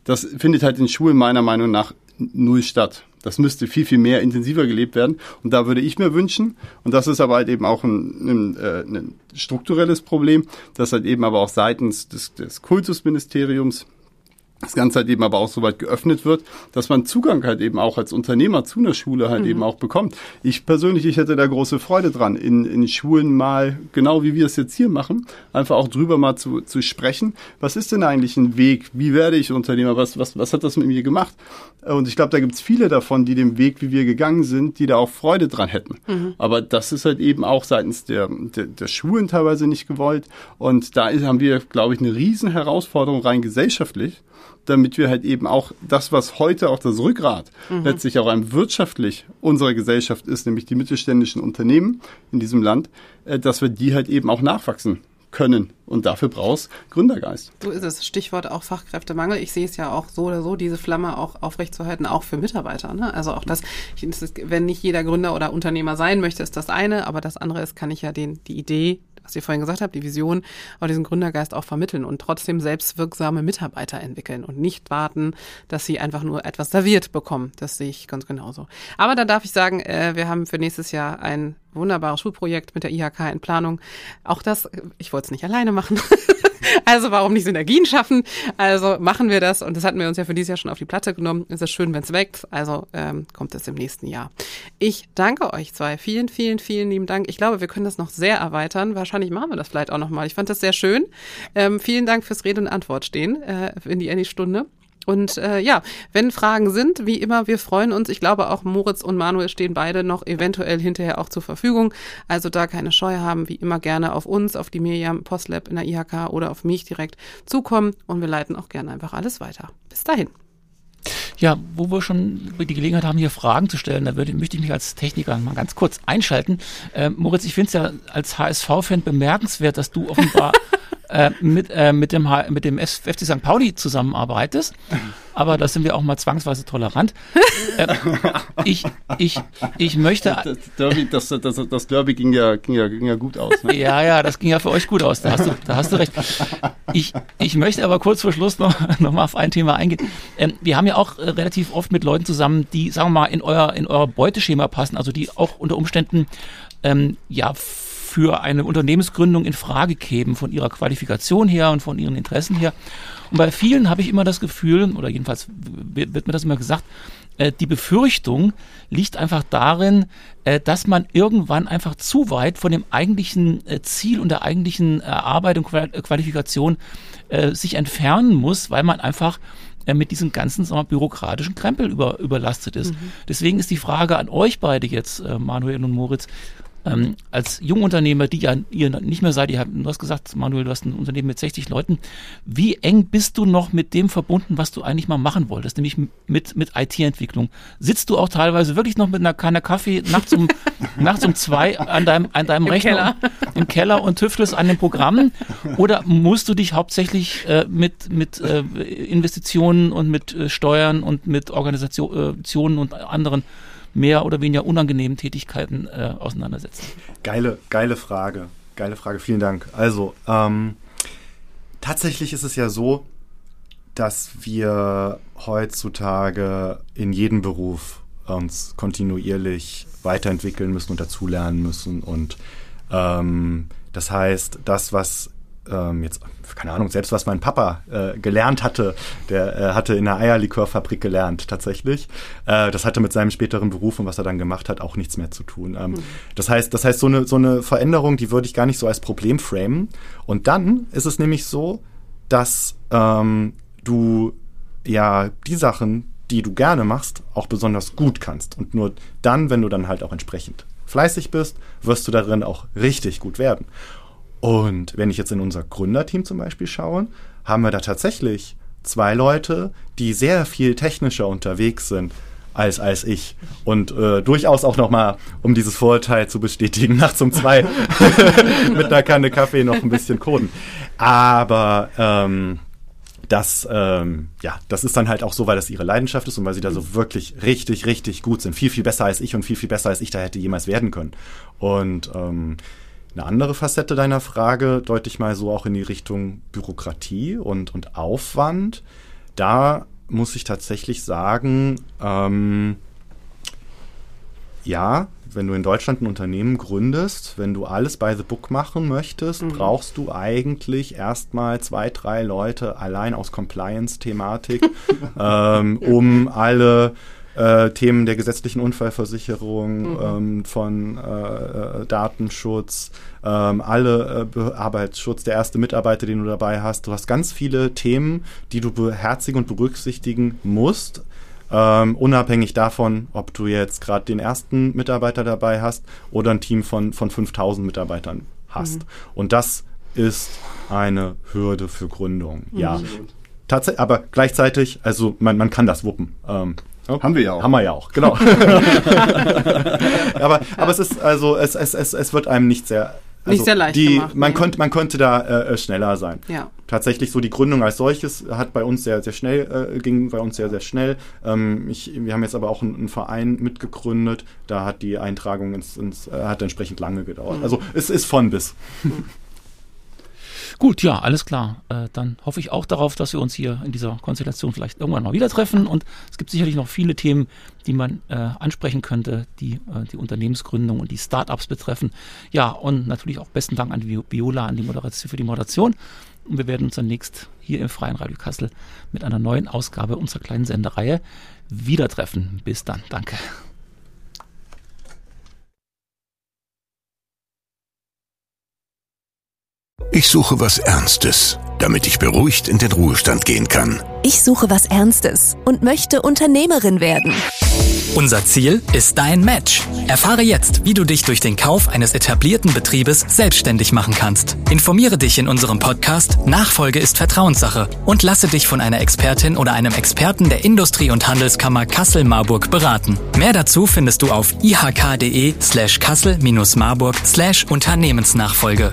das findet halt in Schulen meiner Meinung nach null statt. Das müsste viel, viel mehr intensiver gelebt werden. Und da würde ich mir wünschen, und das ist aber halt eben auch ein, ein, äh, ein strukturelles Problem, dass halt eben aber auch seitens des, des Kultusministeriums das Ganze halt eben aber auch so weit geöffnet wird, dass man Zugang halt eben auch als Unternehmer zu einer Schule halt mhm. eben auch bekommt. Ich persönlich, ich hätte da große Freude dran, in, in Schulen mal, genau wie wir es jetzt hier machen, einfach auch drüber mal zu, zu sprechen. Was ist denn eigentlich ein Weg? Wie werde ich Unternehmer? Was, was, was hat das mit mir gemacht? Und ich glaube, da gibt's viele davon, die dem Weg, wie wir gegangen sind, die da auch Freude dran hätten. Mhm. Aber das ist halt eben auch seitens der, der, der Schulen teilweise nicht gewollt. Und da haben wir, glaube ich, eine riesen Herausforderung rein gesellschaftlich damit wir halt eben auch das, was heute auch das Rückgrat mhm. letztlich auch einem wirtschaftlich unserer Gesellschaft ist, nämlich die mittelständischen Unternehmen in diesem Land, äh, dass wir die halt eben auch nachwachsen können. Und dafür brauchst Gründergeist. So ist es. Stichwort auch Fachkräftemangel. Ich sehe es ja auch so oder so, diese Flamme auch aufrechtzuerhalten, auch für Mitarbeiter. Ne? Also auch das, wenn nicht jeder Gründer oder Unternehmer sein möchte, ist das eine, aber das andere ist, kann ich ja den, die Idee was ihr vorhin gesagt habt, die Vision, aber diesen Gründergeist auch vermitteln und trotzdem selbstwirksame Mitarbeiter entwickeln und nicht warten, dass sie einfach nur etwas serviert bekommen. Das sehe ich ganz genauso. Aber da darf ich sagen, äh, wir haben für nächstes Jahr ein wunderbares Schulprojekt mit der IHK in Planung. Auch das, ich wollte es nicht alleine machen. Also warum nicht Synergien schaffen? Also machen wir das und das hatten wir uns ja für dieses Jahr schon auf die Platte genommen. Es ist schön, wenn es wächst. Also ähm, kommt es im nächsten Jahr. Ich danke euch zwei. Vielen, vielen, vielen lieben Dank. Ich glaube, wir können das noch sehr erweitern. Wahrscheinlich machen wir das vielleicht auch nochmal. Ich fand das sehr schön. Ähm, vielen Dank fürs Rede und Antwort stehen äh, in die Annie-Stunde. Und äh, ja, wenn Fragen sind, wie immer, wir freuen uns. Ich glaube, auch Moritz und Manuel stehen beide noch eventuell hinterher auch zur Verfügung. Also da keine Scheu haben, wie immer gerne auf uns, auf die Miriam Postlab in der IHK oder auf mich direkt zukommen. Und wir leiten auch gerne einfach alles weiter. Bis dahin. Ja, wo wir schon die Gelegenheit haben, hier Fragen zu stellen, da würde, möchte ich mich als Techniker mal ganz kurz einschalten. Äh, Moritz, ich finde es ja als HSV-Fan bemerkenswert, dass du offenbar äh, mit, äh, mit dem, mit dem FC St. Pauli zusammenarbeitest. Aber da sind wir auch mal zwangsweise tolerant. Äh, ich, ich, ich möchte. Das Derby, das, das, das Derby ging, ja, ging, ja, ging ja gut aus. Ne? Ja, ja, das ging ja für euch gut aus. Da hast du, da hast du recht. Ich, ich möchte aber kurz vor Schluss noch, noch mal auf ein Thema eingehen. Ähm, wir haben ja auch äh, relativ oft mit Leuten zusammen, die, sagen wir mal, in euer, in euer Beuteschema passen, also die auch unter Umständen ähm, ja für eine Unternehmensgründung in Frage kämen, von ihrer Qualifikation her und von ihren Interessen her. Und bei vielen habe ich immer das Gefühl, oder jedenfalls wird mir das immer gesagt, äh, die Befürchtung liegt einfach darin, äh, dass man irgendwann einfach zu weit von dem eigentlichen äh, Ziel und der eigentlichen Arbeit und Qualifikation sich entfernen muss, weil man einfach mit diesem ganzen sagen wir, bürokratischen Krempel über, überlastet ist. Mhm. Deswegen ist die Frage an euch beide jetzt, Manuel und Moritz, ähm, als Jungunternehmer, die ja ihr nicht mehr seid, ihr habt, du hast gesagt, Manuel, du hast ein Unternehmen mit 60 Leuten. Wie eng bist du noch mit dem verbunden, was du eigentlich mal machen wolltest, nämlich mit, mit IT-Entwicklung? Sitzt du auch teilweise wirklich noch mit einer Kanne Kaffee nachts um, nachts um zwei an deinem, an deinem Im Rechner Keller. im Keller und tüftelst an den Programmen? Oder musst du dich hauptsächlich äh, mit, mit äh, Investitionen und mit äh, Steuern und mit Organisationen und anderen mehr oder weniger unangenehmen Tätigkeiten äh, auseinandersetzen? Geile, geile Frage. Geile Frage, vielen Dank. Also, ähm, tatsächlich ist es ja so, dass wir heutzutage in jedem Beruf uns kontinuierlich weiterentwickeln müssen und dazulernen müssen. Und ähm, das heißt, das, was ähm, jetzt, keine Ahnung, selbst was mein Papa äh, gelernt hatte, der äh, hatte in einer Eierlikörfabrik gelernt tatsächlich. Äh, das hatte mit seinem späteren Beruf und was er dann gemacht hat auch nichts mehr zu tun. Ähm, mhm. Das heißt, das heißt, so eine, so eine Veränderung, die würde ich gar nicht so als Problem framen. Und dann ist es nämlich so, dass ähm, du ja die Sachen, die du gerne machst, auch besonders gut kannst. Und nur dann, wenn du dann halt auch entsprechend fleißig bist, wirst du darin auch richtig gut werden. Und wenn ich jetzt in unser Gründerteam zum Beispiel schaue, haben wir da tatsächlich zwei Leute, die sehr viel technischer unterwegs sind als, als ich. Und äh, durchaus auch nochmal, um dieses Vorurteil zu bestätigen, nachts um zwei mit einer Kanne Kaffee noch ein bisschen coden. Aber ähm, das, ähm, ja, das ist dann halt auch so, weil das ihre Leidenschaft ist und weil sie da so wirklich richtig, richtig gut sind. Viel, viel besser als ich und viel, viel besser als ich da hätte jemals werden können. Und ähm, eine andere Facette deiner Frage deute ich mal so auch in die Richtung Bürokratie und, und Aufwand. Da muss ich tatsächlich sagen, ähm, ja, wenn du in Deutschland ein Unternehmen gründest, wenn du alles by the book machen möchtest, mhm. brauchst du eigentlich erstmal zwei, drei Leute allein aus Compliance-Thematik, ähm, um alle äh, Themen der gesetzlichen Unfallversicherung, mhm. ähm, von äh, äh, Datenschutz, ähm, alle äh, Arbeitsschutz, der erste Mitarbeiter, den du dabei hast. Du hast ganz viele Themen, die du beherzigen und berücksichtigen musst. Ähm, unabhängig davon, ob du jetzt gerade den ersten Mitarbeiter dabei hast oder ein Team von, von 5000 Mitarbeitern hast. Mhm. Und das ist eine Hürde für Gründung. Mhm. Ja. Tatsächlich, aber gleichzeitig, also man, man kann das wuppen. Ähm, Oh. Haben wir ja auch. Haben wir ja auch, genau. aber, aber es ist, also, es, es, es, es wird einem nicht sehr also nicht sehr leicht die, gemacht. Man, nee. konnte, man konnte da äh, schneller sein. Ja. Tatsächlich so die Gründung als solches hat bei uns sehr, sehr schnell, äh, ging bei uns sehr, sehr schnell. Ähm, ich, wir haben jetzt aber auch einen, einen, Verein mitgegründet. Da hat die Eintragung ins, ins äh, hat entsprechend lange gedauert. Mhm. Also es ist von bis. Mhm. Gut, ja, alles klar. Äh, dann hoffe ich auch darauf, dass wir uns hier in dieser Konstellation vielleicht irgendwann mal wieder treffen. Und es gibt sicherlich noch viele Themen, die man äh, ansprechen könnte, die äh, die Unternehmensgründung und die Startups betreffen. Ja, und natürlich auch besten Dank an Viola an die Moderation für die Moderation. Und wir werden uns dann nächst hier im Freien Radio Kassel mit einer neuen Ausgabe unserer kleinen Sendereihe wieder treffen. Bis dann. Danke. Ich suche was Ernstes, damit ich beruhigt in den Ruhestand gehen kann. Ich suche was Ernstes und möchte Unternehmerin werden. Unser Ziel ist dein Match. Erfahre jetzt, wie du dich durch den Kauf eines etablierten Betriebes selbstständig machen kannst. Informiere dich in unserem Podcast Nachfolge ist Vertrauenssache und lasse dich von einer Expertin oder einem Experten der Industrie- und Handelskammer Kassel-Marburg beraten. Mehr dazu findest du auf ihk.de slash kassel-marburg slash Unternehmensnachfolge.